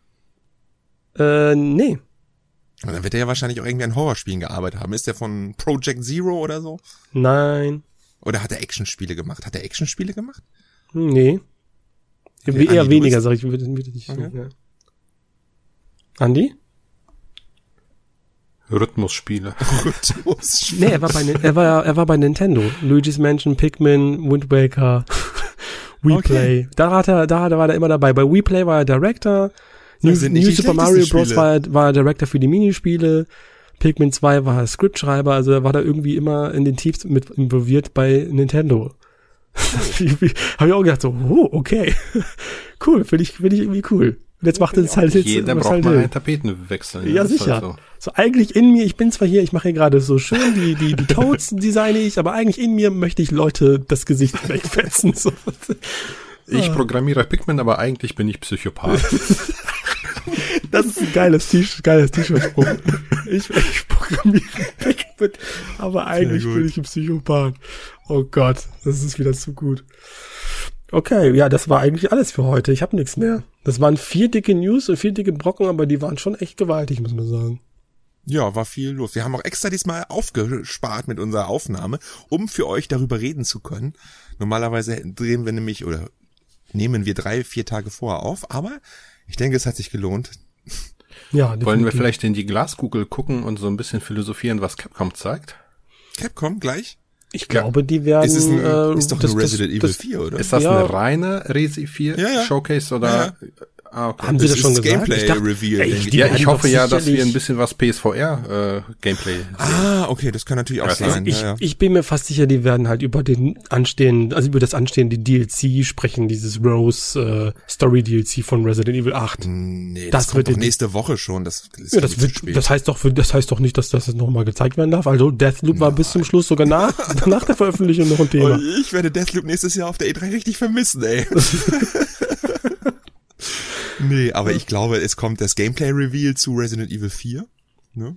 [SPEAKER 1] Äh, nee.
[SPEAKER 2] Und dann wird er ja wahrscheinlich auch irgendwie an Horrorspielen gearbeitet haben. Ist der von Project Zero oder so?
[SPEAKER 1] Nein.
[SPEAKER 2] Oder hat er Actionspiele gemacht? Hat er Actionspiele gemacht?
[SPEAKER 1] Nee. Okay, Eher Andi, weniger, sag ich, würde, würde nicht. Okay. Ja. Andi?
[SPEAKER 3] Rhythmusspiele.
[SPEAKER 1] Rhythmusspiele. Nee, er war bei, er war, er war bei Nintendo. Luigi's Mansion, Pikmin, Wind Waker, WePlay. Okay. Da hat er, da, da war er immer dabei. Bei WePlay war er Director. New, New Super Mario Bros. war war er Director für die Minispiele. Pikmin 2 war Scriptschreiber, also er war da irgendwie immer in den Teams mit involviert bei Nintendo. Habe ich auch gedacht, so, oh, okay. cool, finde ich, finde ich irgendwie cool. Und jetzt macht es halt jetzt.
[SPEAKER 3] Jeder braucht
[SPEAKER 1] halt
[SPEAKER 3] mal einen Tapetenwechsel.
[SPEAKER 1] Ja, ja sicher. Halt so. so. eigentlich in mir, ich bin zwar hier, ich mache hier gerade so schön, die, die, die Toads designe ich, aber eigentlich in mir möchte ich Leute das Gesicht wegfetzen. So.
[SPEAKER 3] Ich programmiere Pikmin, aber eigentlich bin ich Psychopath.
[SPEAKER 1] Das ist ein geiles T-Shirt, geiles T-Shirt-Spruch. Ich, ich programmiere Pikmin, aber eigentlich bin ich ein Psychopath. Oh Gott, das ist wieder zu gut. Okay, ja, das war eigentlich alles für heute. Ich habe nichts mehr. Das waren vier dicke News und vier dicke Brocken, aber die waren schon echt gewaltig, muss man sagen.
[SPEAKER 2] Ja, war viel los. Wir haben auch extra diesmal aufgespart mit unserer Aufnahme, um für euch darüber reden zu können. Normalerweise drehen wir nämlich oder nehmen wir drei, vier Tage vorher auf, aber ich denke, es hat sich gelohnt.
[SPEAKER 3] Ja, definitiv. Wollen wir vielleicht in die Glaskugel gucken und so ein bisschen philosophieren, was Capcom zeigt?
[SPEAKER 2] Capcom gleich?
[SPEAKER 1] Ich glaube, die werden.
[SPEAKER 2] Ist, es ein, äh, ist doch das, ein Resident das, Evil das, 4, oder?
[SPEAKER 3] Ist das ja. eine reine Resi 4 ja, ja. Showcase oder? Ja,
[SPEAKER 1] Ah, okay. Haben Sie das, das schon gesagt?
[SPEAKER 2] Gameplay
[SPEAKER 1] ich dachte,
[SPEAKER 2] Reveal.
[SPEAKER 3] Ey, ich, ja, ich hoffe ja, dass wir ein bisschen was PSVR äh, Gameplay.
[SPEAKER 2] Ah, okay, das kann natürlich auch also sein.
[SPEAKER 1] Ich,
[SPEAKER 2] ja, ja.
[SPEAKER 1] ich bin mir fast sicher, die werden halt über den anstehenden, also über das anstehende DLC sprechen, dieses Rose äh, Story DLC von Resident Evil 8.
[SPEAKER 2] Nee, das, das wird doch nächste Woche schon. Das,
[SPEAKER 1] das, ja, das, wird, das heißt doch, für, das heißt doch nicht, dass das nochmal gezeigt werden darf. Also Deathloop Nein. war bis zum Schluss sogar nach, nach der Veröffentlichung noch ein Thema.
[SPEAKER 2] Und ich werde Deathloop nächstes Jahr auf der E3 richtig vermissen, ey. Nee, aber ich glaube, es kommt das Gameplay-Reveal zu Resident Evil 4. Ne?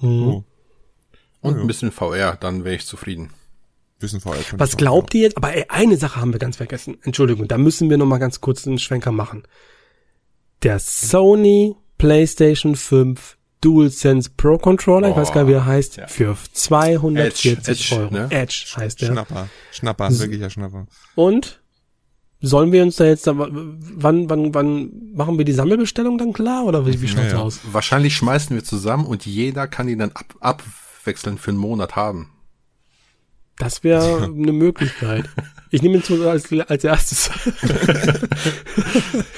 [SPEAKER 3] Mhm. Oh. Und ja. ein bisschen VR, dann wäre ich zufrieden.
[SPEAKER 2] Bisschen VR.
[SPEAKER 1] Was glaubt ihr jetzt? Aber ey, eine Sache haben wir ganz vergessen. Entschuldigung, da müssen wir noch mal ganz kurz einen Schwenker machen. Der Sony PlayStation 5 DualSense Pro Controller, oh, ich weiß gar nicht, wie er heißt, ja. für 240 Edge, Edge, Euro. Ne?
[SPEAKER 2] Edge heißt der. Schnapper, Schnapper, wirklicher Schnapper.
[SPEAKER 1] Und Sollen wir uns da jetzt, wann, wann, wann machen wir die Sammelbestellung dann klar oder wie, wie schaut's ja, aus?
[SPEAKER 3] Wahrscheinlich schmeißen wir zusammen und jeder kann die dann ab, abwechseln für einen Monat haben.
[SPEAKER 1] Das wäre eine Möglichkeit. Ich nehme ihn zu als, als erstes.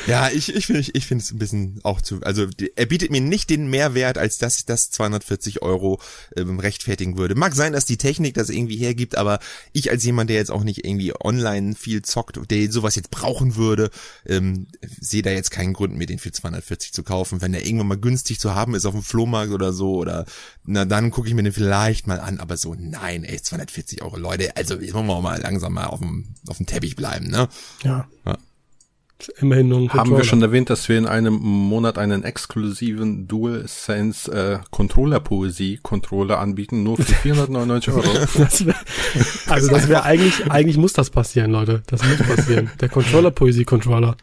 [SPEAKER 2] ja, ich, ich finde ich finde es ein bisschen auch zu, also er bietet mir nicht den Mehrwert, als dass ich das 240 Euro ähm, rechtfertigen würde. Mag sein, dass die Technik das irgendwie hergibt, aber ich als jemand, der jetzt auch nicht irgendwie online viel zockt, der sowas jetzt brauchen würde, ähm, sehe da jetzt keinen Grund, mir den für 240 zu kaufen. Wenn der irgendwann mal günstig zu haben ist auf dem Flohmarkt oder so, oder na dann gucke ich mir den vielleicht mal an, aber so, nein, ey, 240 Euro, Leute, also jetzt wollen wir mal langsam mal auf dem auf dem Teppich bleiben, ne?
[SPEAKER 1] Ja. ja. Immerhin nur ein
[SPEAKER 3] Haben wir schon erwähnt, dass wir in einem Monat einen exklusiven DualSense äh, Controller Poesie Controller anbieten, nur für 499 Euro.
[SPEAKER 1] das wär, also das wäre eigentlich, eigentlich muss das passieren, Leute. Das muss passieren. Der Controller Poesie Controller.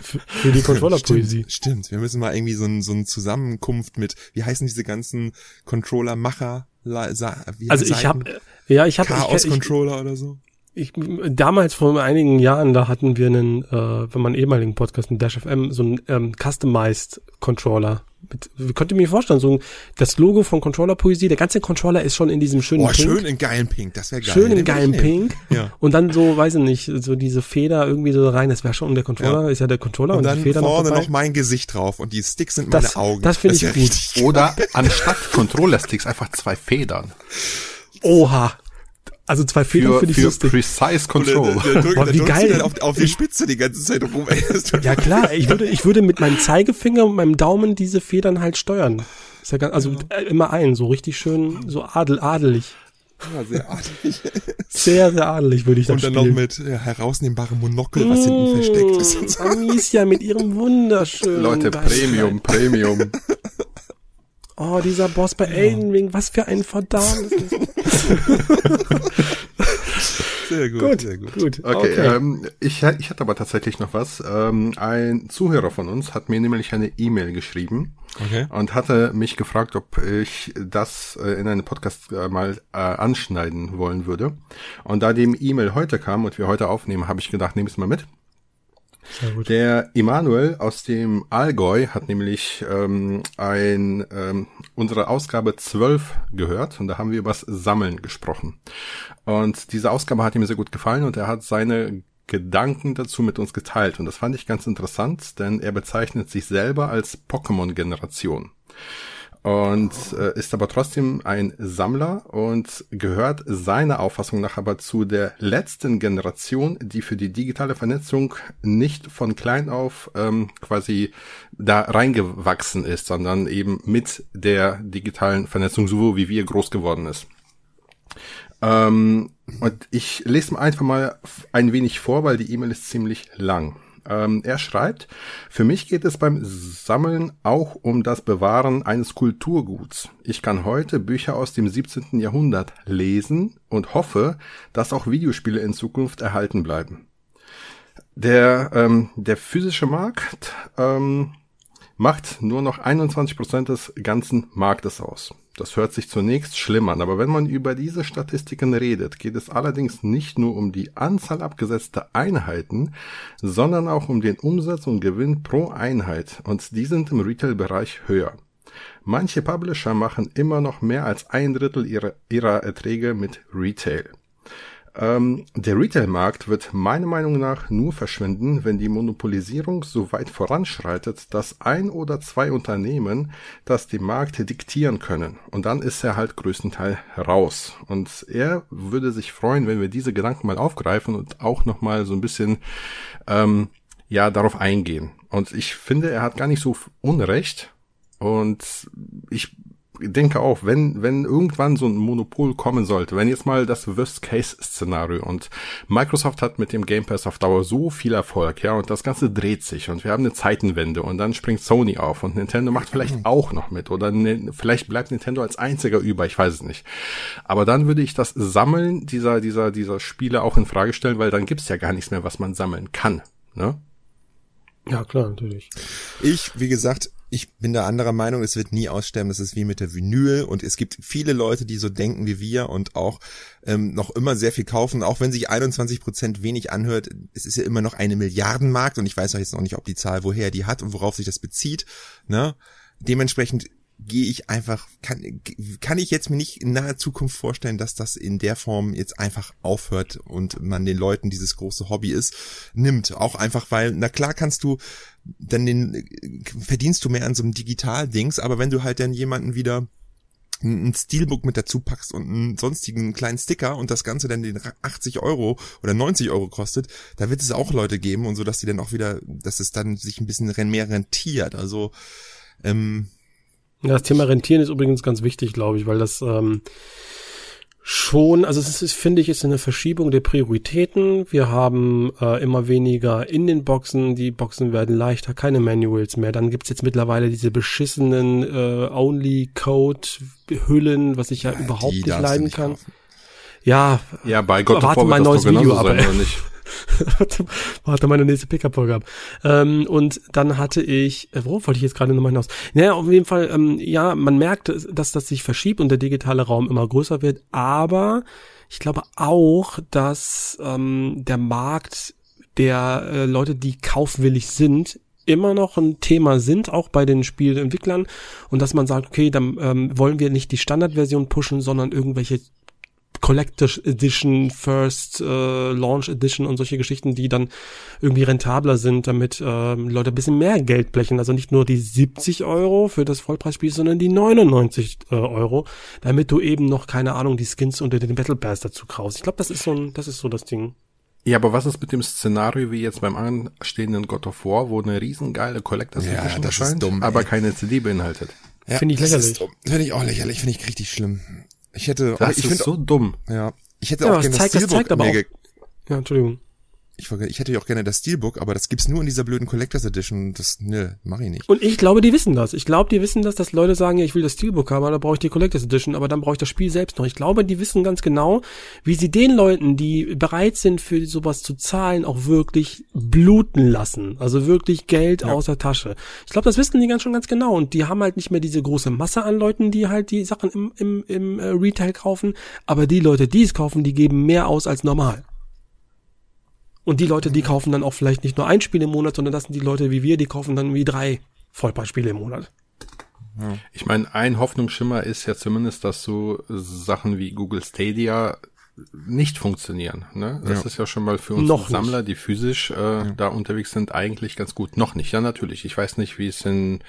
[SPEAKER 1] Für, die Controller-Poesie.
[SPEAKER 2] Stimmt, stimmt, wir müssen mal irgendwie so, ein, so eine Zusammenkunft mit, wie heißen diese ganzen Controller-Macher?
[SPEAKER 1] also ich habe Ja, ich habe
[SPEAKER 2] Chaos-Controller oder so.
[SPEAKER 1] Ich, damals vor einigen Jahren, da hatten wir einen, äh, wenn man ehemaligen Podcast, einen Dash FM, so einen ähm, Customized Controller. Mit, könnt ihr mir vorstellen, so ein, das Logo von Controller Poesie, der ganze Controller ist schon in diesem schönen
[SPEAKER 2] Oh,
[SPEAKER 1] Pink.
[SPEAKER 2] schön in geilen Pink, das wäre geil.
[SPEAKER 1] Schön in geilen. Pink.
[SPEAKER 2] Ja.
[SPEAKER 1] Und dann so, weiß ich nicht, so diese Feder irgendwie so rein, das wäre schon der Controller,
[SPEAKER 2] Ja.
[SPEAKER 1] ist ja der Controller und,
[SPEAKER 2] Und dann
[SPEAKER 1] die Feder
[SPEAKER 2] vorne
[SPEAKER 1] noch
[SPEAKER 2] noch, mein Gesicht drauf und die Sticks sind
[SPEAKER 1] Das-
[SPEAKER 2] meine Augen.
[SPEAKER 1] das finde ich gut.
[SPEAKER 3] Oder anstatt Controller-Sticks einfach zwei Federn.
[SPEAKER 1] Oha. Also zwei Federn
[SPEAKER 3] Für,
[SPEAKER 1] finde ich
[SPEAKER 3] für
[SPEAKER 1] lustig.
[SPEAKER 3] precise Control.
[SPEAKER 2] drück-
[SPEAKER 1] Boah,
[SPEAKER 2] dann
[SPEAKER 1] wie geil.
[SPEAKER 2] auf, auf die Spitze die ganze Zeit rum.
[SPEAKER 1] Ja klar, ich würde, ich würde mit meinem Zeigefinger und meinem Daumen diese Federn halt steuern. Ist ja ganz, also äh, immer ein, so richtig schön, so adel, adelig.
[SPEAKER 2] Ja, sehr artig.
[SPEAKER 1] Sehr, sehr adelig würde ich dann
[SPEAKER 2] Und dann
[SPEAKER 1] spielen.
[SPEAKER 2] noch mit ja, herausnehmbarem Monokel, was hinten versteckt ist. Und so.
[SPEAKER 1] Mm, Amicia mit ihrem wunderschönen.
[SPEAKER 3] Leute. Premium, Premium.
[SPEAKER 1] Oh, dieser Boss bei Elden Ring, was für ein verdammtes.
[SPEAKER 2] Sehr gut,
[SPEAKER 1] gut,
[SPEAKER 2] sehr gut.
[SPEAKER 1] gut.
[SPEAKER 3] Okay,
[SPEAKER 1] Okay.
[SPEAKER 3] Ähm, ich, ich hatte aber tatsächlich noch was. Ähm, ein Zuhörer von uns hat mir nämlich eine E-Mail geschrieben
[SPEAKER 2] Okay.
[SPEAKER 3] und hatte mich gefragt, ob ich das äh, in einem Podcast äh, mal äh, anschneiden wollen würde. Und da die E-Mail heute kam und wir heute aufnehmen, habe ich gedacht, nehme es mal mit. Der Emanuel aus dem Allgäu hat nämlich ähm, ein, ähm, unsere Ausgabe 12 gehört und da haben wir übers Sammeln gesprochen. Und diese Ausgabe hat ihm sehr gut gefallen und er hat seine Gedanken dazu mit uns geteilt. Und das fand ich ganz interessant, denn er bezeichnet sich selber als Pokémon-Generation und äh, ist aber trotzdem ein Sammler und gehört seiner Auffassung nach aber zu der letzten Generation, die für die digitale Vernetzung nicht von klein auf ähm, quasi da reingewachsen ist, sondern eben mit der digitalen Vernetzung, so wie wir groß geworden ist. Ähm, und ich lese einfach mal ein wenig vor, weil die E-Mail ist ziemlich lang. Ähm, er schreibt, für mich geht es beim Sammeln auch um das Bewahren eines Kulturguts. Ich kann heute Bücher aus dem 17. Jahrhundert lesen und hoffe, dass auch Videospiele in Zukunft erhalten bleiben. Der, ähm, der physische Markt ähm, macht nur noch 21% des ganzen Marktes aus. Das hört sich zunächst schlimm an, aber wenn man über diese Statistiken redet, geht es allerdings nicht nur um die Anzahl abgesetzter Einheiten, sondern auch um den Umsatz und Gewinn pro Einheit und die sind im Retail-Bereich höher. Manche Publisher machen immer noch mehr als ein Drittel ihrer, ihrer Erträge mit Retail. Ähm, der Retail-Markt wird meiner Meinung nach nur verschwinden, wenn die Monopolisierung so weit voranschreitet, dass ein oder zwei Unternehmen das dem Markt diktieren können. Und dann ist er halt größtenteils raus. Und er würde sich freuen, wenn wir diese Gedanken mal aufgreifen und auch nochmal so ein bisschen ähm, ja darauf eingehen. Und ich finde, er hat gar nicht so Unrecht. Und ich denke auch, wenn, wenn irgendwann so ein Monopol kommen sollte, wenn jetzt mal das Worst-Case-Szenario und Microsoft hat mit dem Game Pass auf Dauer so viel Erfolg, ja, und das Ganze dreht sich und wir haben eine Zeitenwende und dann springt Sony auf und Nintendo macht vielleicht auch noch mit oder ne, vielleicht bleibt Nintendo als einziger über, ich weiß es nicht. Aber dann würde ich das Sammeln dieser, dieser, dieser Spiele auch in Frage stellen, weil dann gibt's ja gar nichts mehr, was man sammeln kann, ne?
[SPEAKER 1] Ja, klar, natürlich.
[SPEAKER 2] Ich, wie gesagt, ich bin da anderer Meinung, es wird nie aussterben, das ist wie mit der Vinyl und es gibt viele Leute, die so denken wie wir und auch ähm, noch immer sehr viel kaufen, auch wenn sich 21 Prozent wenig anhört, es ist ja immer noch eine Milliardenmarkt und ich weiß auch jetzt noch nicht, ob die Zahl woher die hat und worauf sich das bezieht, ne? Dementsprechend gehe ich einfach, kann, kann ich jetzt mir nicht in naher Zukunft vorstellen, dass das in der Form jetzt einfach aufhört und man den Leuten dieses große Hobby ist, nimmt. Auch einfach, weil, na klar kannst du dann den, verdienst du mehr an so einem Digital-Dings, aber wenn du halt dann jemanden wieder ein Steelbook mit dazu packst und einen sonstigen kleinen Sticker und das Ganze dann den 80 Euro oder 90 Euro kostet, da wird es auch Leute geben und so, dass die dann auch wieder, dass es dann sich ein bisschen mehr rentiert. Also ähm,
[SPEAKER 1] Das Thema Rentieren ist übrigens ganz wichtig, glaube ich, weil das ähm, schon, also es ist, finde ich, ist eine Verschiebung der Prioritäten. Wir haben äh, immer weniger in den Boxen, die Boxen werden leichter, keine Manuals mehr. Dann gibt's jetzt mittlerweile diese beschissenen äh, Only-Code-Hüllen, was ich ja, überhaupt
[SPEAKER 2] die
[SPEAKER 1] nicht leiden
[SPEAKER 2] nicht
[SPEAKER 1] kann.
[SPEAKER 2] kaufen.
[SPEAKER 1] Ja,
[SPEAKER 3] Ja, bei Gott
[SPEAKER 1] Erwarte
[SPEAKER 3] of War
[SPEAKER 1] mal
[SPEAKER 3] wird
[SPEAKER 1] ein
[SPEAKER 3] das
[SPEAKER 1] neues Video, aber-? Warte, meine nächste Pickup-Folge ab. Ähm, und dann hatte ich, äh, worauf wollte ich jetzt gerade nochmal hinaus? Naja, auf jeden Fall, ähm, ja, man merkt, dass das sich verschiebt und der digitale Raum immer größer wird, aber ich glaube auch, dass ähm, der Markt der äh, Leute, die kaufwillig sind, immer noch ein Thema sind, auch bei den Spielentwicklern und dass man sagt, okay, dann ähm, wollen wir nicht die Standardversion pushen, sondern irgendwelche Collector's Edition, First äh, Launch Edition und solche Geschichten, die dann irgendwie rentabler sind, damit äh, Leute ein bisschen mehr Geld blechen. Also nicht nur die 70 Euro für das Vollpreisspiel, sondern die 99 äh, Euro, damit du eben noch, keine Ahnung, die Skins unter den Battle Pass dazu kaufst. Ich glaube, das ist so ein, das ist so das Ding.
[SPEAKER 3] Ja, aber was ist mit dem Szenario wie jetzt beim anstehenden God of War, wo eine riesengeile Collectors
[SPEAKER 2] Ja,
[SPEAKER 3] Edition
[SPEAKER 2] das ist
[SPEAKER 3] erscheint,
[SPEAKER 2] dumm,
[SPEAKER 3] aber
[SPEAKER 2] ey.
[SPEAKER 3] keine CD beinhaltet?
[SPEAKER 2] Ja,
[SPEAKER 1] Finde ich
[SPEAKER 2] das
[SPEAKER 1] lächerlich.
[SPEAKER 2] ist dumm. Finde ich auch lächerlich, finde ich richtig schlimm. Ich hätte,
[SPEAKER 3] Das
[SPEAKER 2] ich
[SPEAKER 3] ist
[SPEAKER 2] finde,
[SPEAKER 3] so dumm.
[SPEAKER 2] ja, ich hätte
[SPEAKER 1] Ja,
[SPEAKER 2] auch gerne das
[SPEAKER 1] zeigt- das zeigt aber auch- Ja, Entschuldigung.
[SPEAKER 2] Ich, ich hätte ja auch gerne das Steelbook, aber das gibt's nur in dieser blöden Collectors Edition. Das, ne, mach ich nicht.
[SPEAKER 1] Und ich glaube, die wissen das. Ich glaube, die wissen das, dass Leute sagen, ja, ich will das Steelbook haben, aber da brauche ich die Collectors Edition, aber dann brauche ich das Spiel selbst noch. Ich glaube, die wissen ganz genau, wie sie den Leuten, die bereit sind, für sowas zu zahlen, auch wirklich bluten lassen. Also wirklich Geld aus der Tasche. Ich glaube, das wissen die ganz schon ganz genau. Und die haben halt nicht mehr diese große Masse an Leuten, die halt die Sachen im, im, im äh, Retail kaufen. Aber die Leute, die es kaufen, die geben mehr aus als normal. Und die Leute, die kaufen dann auch vielleicht nicht nur ein Spiel im Monat, sondern das sind die Leute wie wir, die kaufen dann wie drei Vollpreisspiele im Monat.
[SPEAKER 3] Ich meine, ein Hoffnungsschimmer ist ja zumindest, dass so Sachen wie Google Stadia nicht funktionieren. Ne? Das
[SPEAKER 2] Ja.
[SPEAKER 3] ist ja schon mal für uns
[SPEAKER 1] Noch nicht.
[SPEAKER 3] Sammler, die physisch äh, da unterwegs sind, eigentlich ganz gut. Noch nicht, ja natürlich. Ich weiß nicht, wie es in,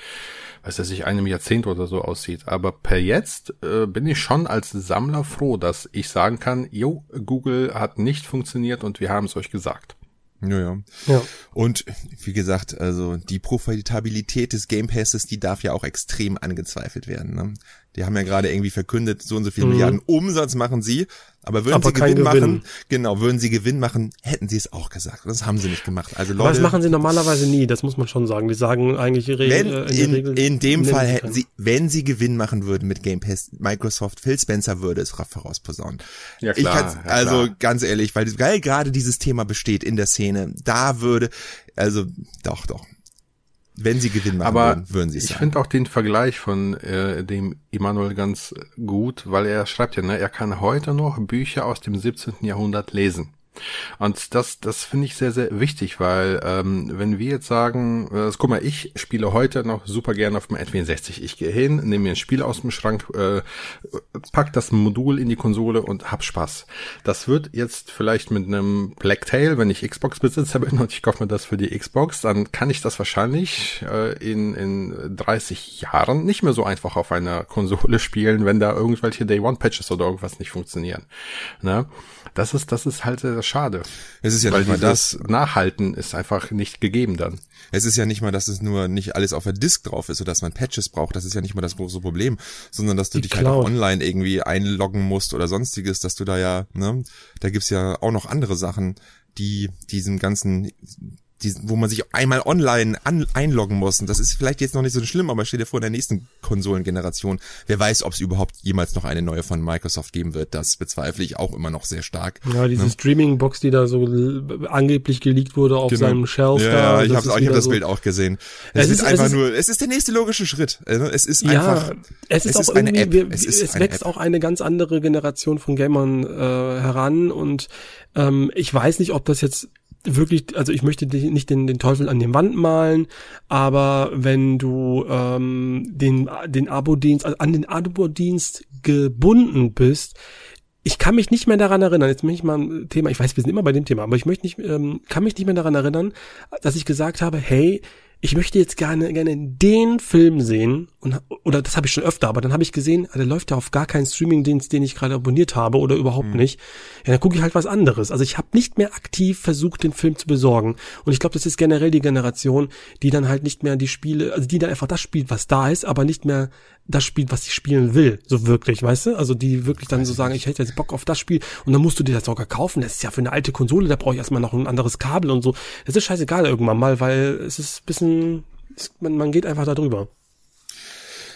[SPEAKER 3] weiß ich, nicht, einem Jahrzehnt oder so aussieht. Aber per jetzt äh, bin ich schon als Sammler froh, dass ich sagen kann, jo, Google hat nicht funktioniert und wir haben es euch gesagt.
[SPEAKER 2] Ja, ja.
[SPEAKER 1] Ja.
[SPEAKER 2] Und wie gesagt, also die Profitabilität des Game Passes, die darf ja auch extrem angezweifelt werden. Ne? Die haben ja gerade irgendwie verkündet, so und so viele Milliarden Umsatz machen sie, aber würden.
[SPEAKER 1] Aber
[SPEAKER 2] sie Gewinn,
[SPEAKER 1] Gewinn.
[SPEAKER 2] machen, genau, würden sie Gewinn machen, hätten sie es auch gesagt. Das haben sie nicht gemacht. Also
[SPEAKER 1] Aber
[SPEAKER 2] Leute,
[SPEAKER 1] das machen sie normalerweise nie, das muss man schon sagen. Die sagen eigentlich Re
[SPEAKER 2] wenn,
[SPEAKER 1] äh,
[SPEAKER 2] in,
[SPEAKER 1] Regel.
[SPEAKER 2] in dem Fall hätten sie, wenn sie Gewinn machen würden mit Game Pass, Microsoft, Phil Spencer würde es vorausposaunen.
[SPEAKER 3] Ja,
[SPEAKER 2] ich
[SPEAKER 3] klar,
[SPEAKER 2] kann's,
[SPEAKER 3] ja,
[SPEAKER 2] also
[SPEAKER 3] klar.
[SPEAKER 2] ganz ehrlich, weil, weil gerade dieses Thema besteht in der Szene, da würde, also doch, doch. Wenn sie Gewinn machen
[SPEAKER 3] Aber
[SPEAKER 2] würden, würden sie es
[SPEAKER 3] ich finde auch den Vergleich von äh, dem Immanuel ganz gut, weil er schreibt ja, ne, er kann heute noch Bücher aus dem 17. Jahrhundert lesen. Und das, das finde ich sehr, sehr wichtig, weil ähm, wenn wir jetzt sagen, äh, guck mal, ich spiele heute noch super gerne auf dem N64. Ich gehe hin, nehme mir ein Spiel aus dem Schrank, äh, pack das Modul in die Konsole und hab Spaß. Das wird jetzt vielleicht mit einem Blacktail, wenn ich Xbox-Besitzer bin und ich kaufe mir das für die Xbox, dann kann ich das wahrscheinlich äh, in, in 30 Jahren nicht mehr so einfach auf einer Konsole spielen, wenn da irgendwelche Day-One-Patches oder irgendwas nicht funktionieren. Ne? Das ist, das ist halt sehr schade.
[SPEAKER 2] Es ist ja
[SPEAKER 3] Weil
[SPEAKER 2] nicht mal das.
[SPEAKER 3] Nachhalten ist einfach nicht gegeben dann.
[SPEAKER 2] Es ist ja nicht mal, dass es nur nicht alles auf der Disk drauf ist oder dass man Patches braucht. Das ist ja nicht mal das große Problem, sondern dass du
[SPEAKER 1] Die
[SPEAKER 2] dich halt auch
[SPEAKER 1] Cloud.
[SPEAKER 2] online irgendwie einloggen musst oder sonstiges, dass du da ja, ne, da gibt's ja auch noch andere Sachen, die diesem ganzen, diesen, wo man sich einmal online an, einloggen muss. Und das ist vielleicht jetzt noch nicht so schlimm, aber stell dir vor, in der nächsten Konsolengeneration, wer weiß, ob es überhaupt jemals noch eine neue von Microsoft geben wird. Das bezweifle ich auch immer noch sehr stark.
[SPEAKER 1] Ja, diese Streaming-Box, die da so angeblich geleakt wurde auf seinem Shelf
[SPEAKER 2] Genau. ja,
[SPEAKER 1] da.
[SPEAKER 2] Ja, ich habe hab das
[SPEAKER 1] so-
[SPEAKER 2] Bild auch gesehen. Es,
[SPEAKER 1] Es
[SPEAKER 2] ist,
[SPEAKER 1] ist- es
[SPEAKER 2] einfach
[SPEAKER 1] ist-
[SPEAKER 2] nur, es ist der nächste logische Schritt. Also, Es ist
[SPEAKER 1] Ja,
[SPEAKER 2] einfach.
[SPEAKER 1] es ist
[SPEAKER 2] es
[SPEAKER 1] auch
[SPEAKER 2] ist
[SPEAKER 1] irgendwie,
[SPEAKER 2] App.
[SPEAKER 1] wir,
[SPEAKER 2] Es
[SPEAKER 1] es, wächst
[SPEAKER 2] App.
[SPEAKER 1] auch eine ganz andere Generation von Gamern äh, heran und ähm, ich weiß nicht, ob das jetzt wirklich, also ich möchte die- nicht den, den Teufel an die Wand malen, aber wenn du ähm, den, den Abo-Dienst, also an den Abo-Dienst gebunden bist, ich kann mich nicht mehr daran erinnern, jetzt möchte ich mal ein Thema, ich weiß, wir sind immer bei dem Thema, aber ich möchte nicht, ähm, kann mich nicht mehr daran erinnern, dass ich gesagt habe, hey, ich möchte jetzt gerne, gerne den Film sehen und, oder das habe ich schon öfter, aber dann habe ich gesehen, ah, der läuft ja auf gar keinen Streamingdienst, den ich gerade abonniert habe oder überhaupt nicht. Ja, dann gucke ich halt was anderes. Also ich habe nicht mehr aktiv versucht, den Film zu besorgen. Und ich glaube, das ist generell die Generation, die dann halt nicht mehr die Spiele, also die dann einfach das spielt, was da ist, aber nicht mehr das spielt, was sie spielen will, so wirklich, weißt du? Also die wirklich dann so sagen, ich hätte jetzt Bock auf das Spiel und dann musst du dir das sogar kaufen. Das ist ja für eine alte Konsole, da brauche ich erstmal noch ein anderes Kabel und so. Das ist scheißegal irgendwann mal, weil es ist ein bisschen, man, man geht einfach da drüber.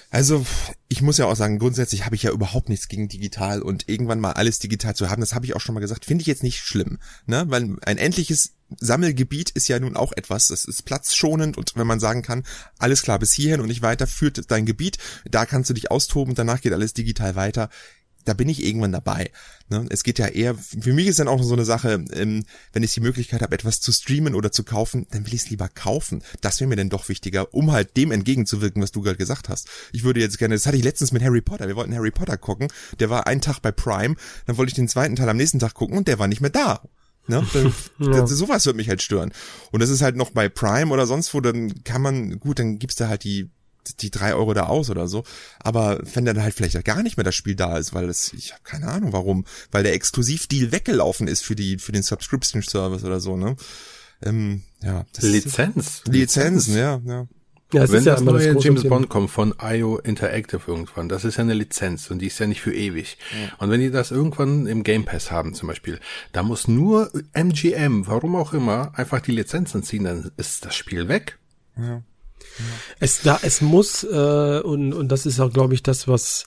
[SPEAKER 2] Also, ich muss ja auch sagen, grundsätzlich habe ich ja überhaupt nichts gegen digital und irgendwann mal alles digital zu haben, das habe ich auch schon mal gesagt, finde ich jetzt nicht schlimm, ne? Weil ein endliches Sammelgebiet ist ja nun auch etwas, das ist platzschonend und wenn man sagen kann, alles klar, bis hierhin und nicht weiter führt dein Gebiet, da kannst du dich austoben, danach geht alles digital weiter, da bin ich irgendwann dabei. Ne? Es geht ja eher, für mich ist dann auch so eine Sache, ähm, wenn ich die Möglichkeit habe, etwas zu streamen oder zu kaufen, dann will ich es lieber kaufen. Das wäre mir dann doch wichtiger, um halt dem entgegenzuwirken, was du gerade gesagt hast. Ich würde jetzt gerne, das hatte ich letztens mit Harry Potter, wir wollten Harry Potter gucken, der war einen Tag bei Prime, dann wollte ich den zweiten Teil am nächsten Tag gucken und der war nicht mehr da. Ne? Dann, ja. das, sowas wird mich halt stören. Und das ist halt noch bei Prime oder sonst wo, dann kann man, gut, dann gibst du halt die die drei Euro da aus oder so. Aber wenn dann halt vielleicht gar nicht mehr das Spiel da ist, weil das, ich habe keine Ahnung warum, weil der Exklusivdeal weggelaufen ist für die, für den Subscription Service oder so, ne? Ähm, ja.
[SPEAKER 3] Lizenz.
[SPEAKER 2] Lizenzen, ja, ja.
[SPEAKER 3] Ja, es Wenn ist ja das neue das James Bond kommt von IO Interactive irgendwann, das ist ja eine Lizenz und die ist ja nicht für ewig. Ja. Und wenn die das irgendwann im Game Pass haben zum Beispiel, da muss nur MGM, warum auch immer, einfach die Lizenzen ziehen, dann ist das Spiel weg.
[SPEAKER 1] Ja. Es da, es muss äh, und und das ist auch, glaube ich, das, was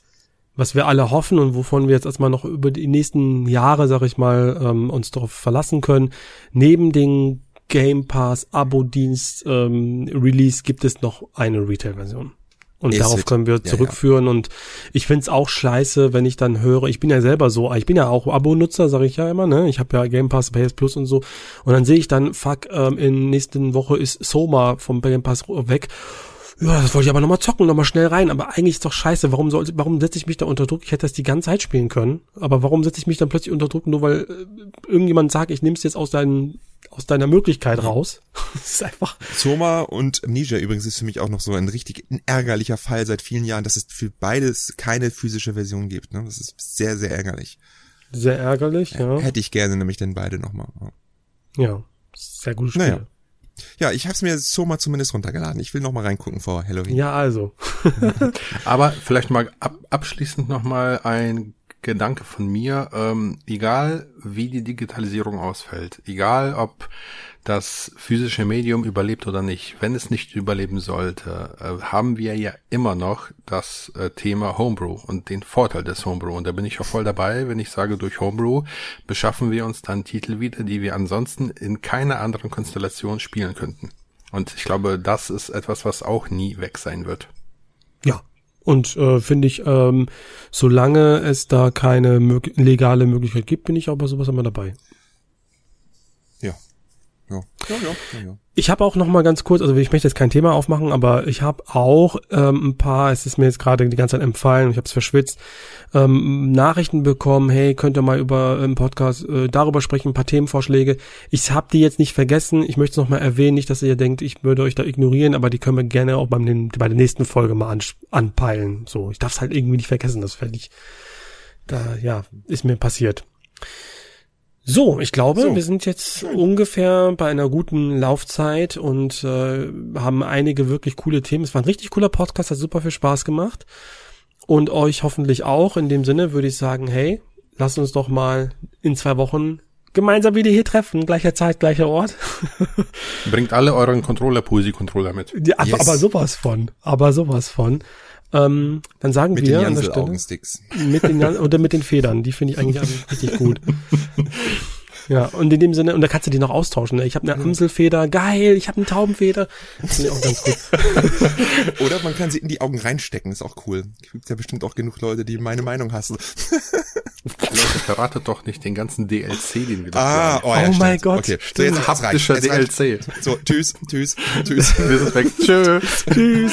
[SPEAKER 1] was wir alle hoffen und wovon wir jetzt erstmal noch über die nächsten Jahre, sag ich mal, ähm, uns darauf verlassen können. Neben den Game Pass Abo-Dienst ähm, Release gibt es noch eine Retail-Version. Und Ist darauf können wir zurückführen. Ja, ja. Und ich find's auch scheiße, wenn ich dann höre, ich bin ja selber so, ich bin ja auch Abo-Nutzer, sage ich ja immer, ne? Ich habe ja Game Pass, PS Plus und so. Und dann sehe ich dann, fuck, ähm, in nächsten Woche ist Soma vom Game Pass weg ja, das wollte ich aber nochmal zocken, nochmal schnell rein. Aber eigentlich ist doch scheiße. Warum soll, warum setze ich mich da unter Druck? Ich hätte das die ganze Zeit spielen können. Aber warum setze ich mich dann plötzlich unter Druck, nur weil äh, irgendjemand sagt, ich nehme es jetzt aus, deinen, aus deiner Möglichkeit raus? das ist einfach.
[SPEAKER 2] Soma und Amnesia übrigens ist für mich auch noch so ein richtig ärgerlicher Fall seit vielen Jahren, dass es für beides keine physische Version gibt. Ne? Das ist sehr, sehr ärgerlich.
[SPEAKER 1] Sehr ärgerlich, ja.
[SPEAKER 2] Hätte ich gerne nämlich denn beide nochmal.
[SPEAKER 1] Ja, sehr gutes Spiel. Naja.
[SPEAKER 2] Ja, ich habe es mir so mal zumindest runtergeladen. Ich will noch mal reingucken vor Halloween.
[SPEAKER 1] Ja, also.
[SPEAKER 3] Aber vielleicht mal ab, abschließend noch mal ein Gedanke von mir. Ähm, egal wie die Digitalisierung ausfällt, egal ob das physische Medium überlebt oder nicht. Wenn es nicht überleben sollte, äh, haben wir ja immer noch das äh, Thema Homebrew und den Vorteil des Homebrew. Und da bin ich auch voll dabei, wenn ich sage, durch Homebrew beschaffen wir uns dann Titel wieder, die wir ansonsten in keiner anderen Konstellation spielen könnten. Und ich glaube, das ist etwas, was auch nie weg sein wird.
[SPEAKER 1] Ja, und äh, finde ich, ähm, solange es da keine mög legale Möglichkeit gibt, bin ich auch bei sowas immer dabei. Ja. Ja, ja, Ich habe auch noch mal ganz kurz, also ich möchte jetzt kein Thema aufmachen, aber ich habe auch ähm, ein paar, es ist mir jetzt gerade die ganze Zeit empfallen, ich habe es verschwitzt, ähm, Nachrichten bekommen, hey, könnt ihr mal über im Podcast äh, darüber sprechen, ein paar Themenvorschläge. Ich habe die jetzt nicht vergessen, ich möchte es noch mal erwähnen, nicht, dass ihr denkt, ich würde euch da ignorieren, aber die können wir gerne auch beim, bei der nächsten Folge mal an, anpeilen. So, ich darf es halt irgendwie nicht vergessen, das fände ich, da, ja, ist mir passiert. So, ich glaube, so. wir sind jetzt Schön. ungefähr bei einer guten Laufzeit und äh, haben einige wirklich coole Themen. Es war ein richtig cooler Podcast, hat super viel Spaß gemacht. Und euch hoffentlich auch. In dem Sinne würde ich sagen, hey, lasst uns doch mal in zwei Wochen gemeinsam wieder hier treffen. Gleicher Zeit, gleicher Ort.
[SPEAKER 3] Bringt alle euren Controller, Poesie-Controller mit.
[SPEAKER 1] Ja, aber, yes. aber sowas von. Aber sowas von. Ähm, dann sagen
[SPEAKER 2] mit
[SPEAKER 1] wir
[SPEAKER 2] an der Stelle
[SPEAKER 1] mit den oder mit den Federn, die finde ich eigentlich richtig gut. Ja, und in dem Sinne, und da kannst du die noch austauschen. Ne? Ich habe eine Amselfeder, geil, ich habe eine Taubenfeder. Das finde ich auch ganz gut.
[SPEAKER 2] Oder man kann sie in die Augen reinstecken, ist auch cool. Gibt ja bestimmt auch genug Leute, die meine Meinung hassen.
[SPEAKER 3] Leute, verratet doch nicht den ganzen DLC, den wir
[SPEAKER 1] Ah, oh, ja, oh mein Gott. Okay,
[SPEAKER 2] so jetzt reicht.
[SPEAKER 3] DLC.
[SPEAKER 2] So, tschüss, tschüss, tschüss.
[SPEAKER 3] Wir sind weg. Tschüss.
[SPEAKER 1] Tschüss.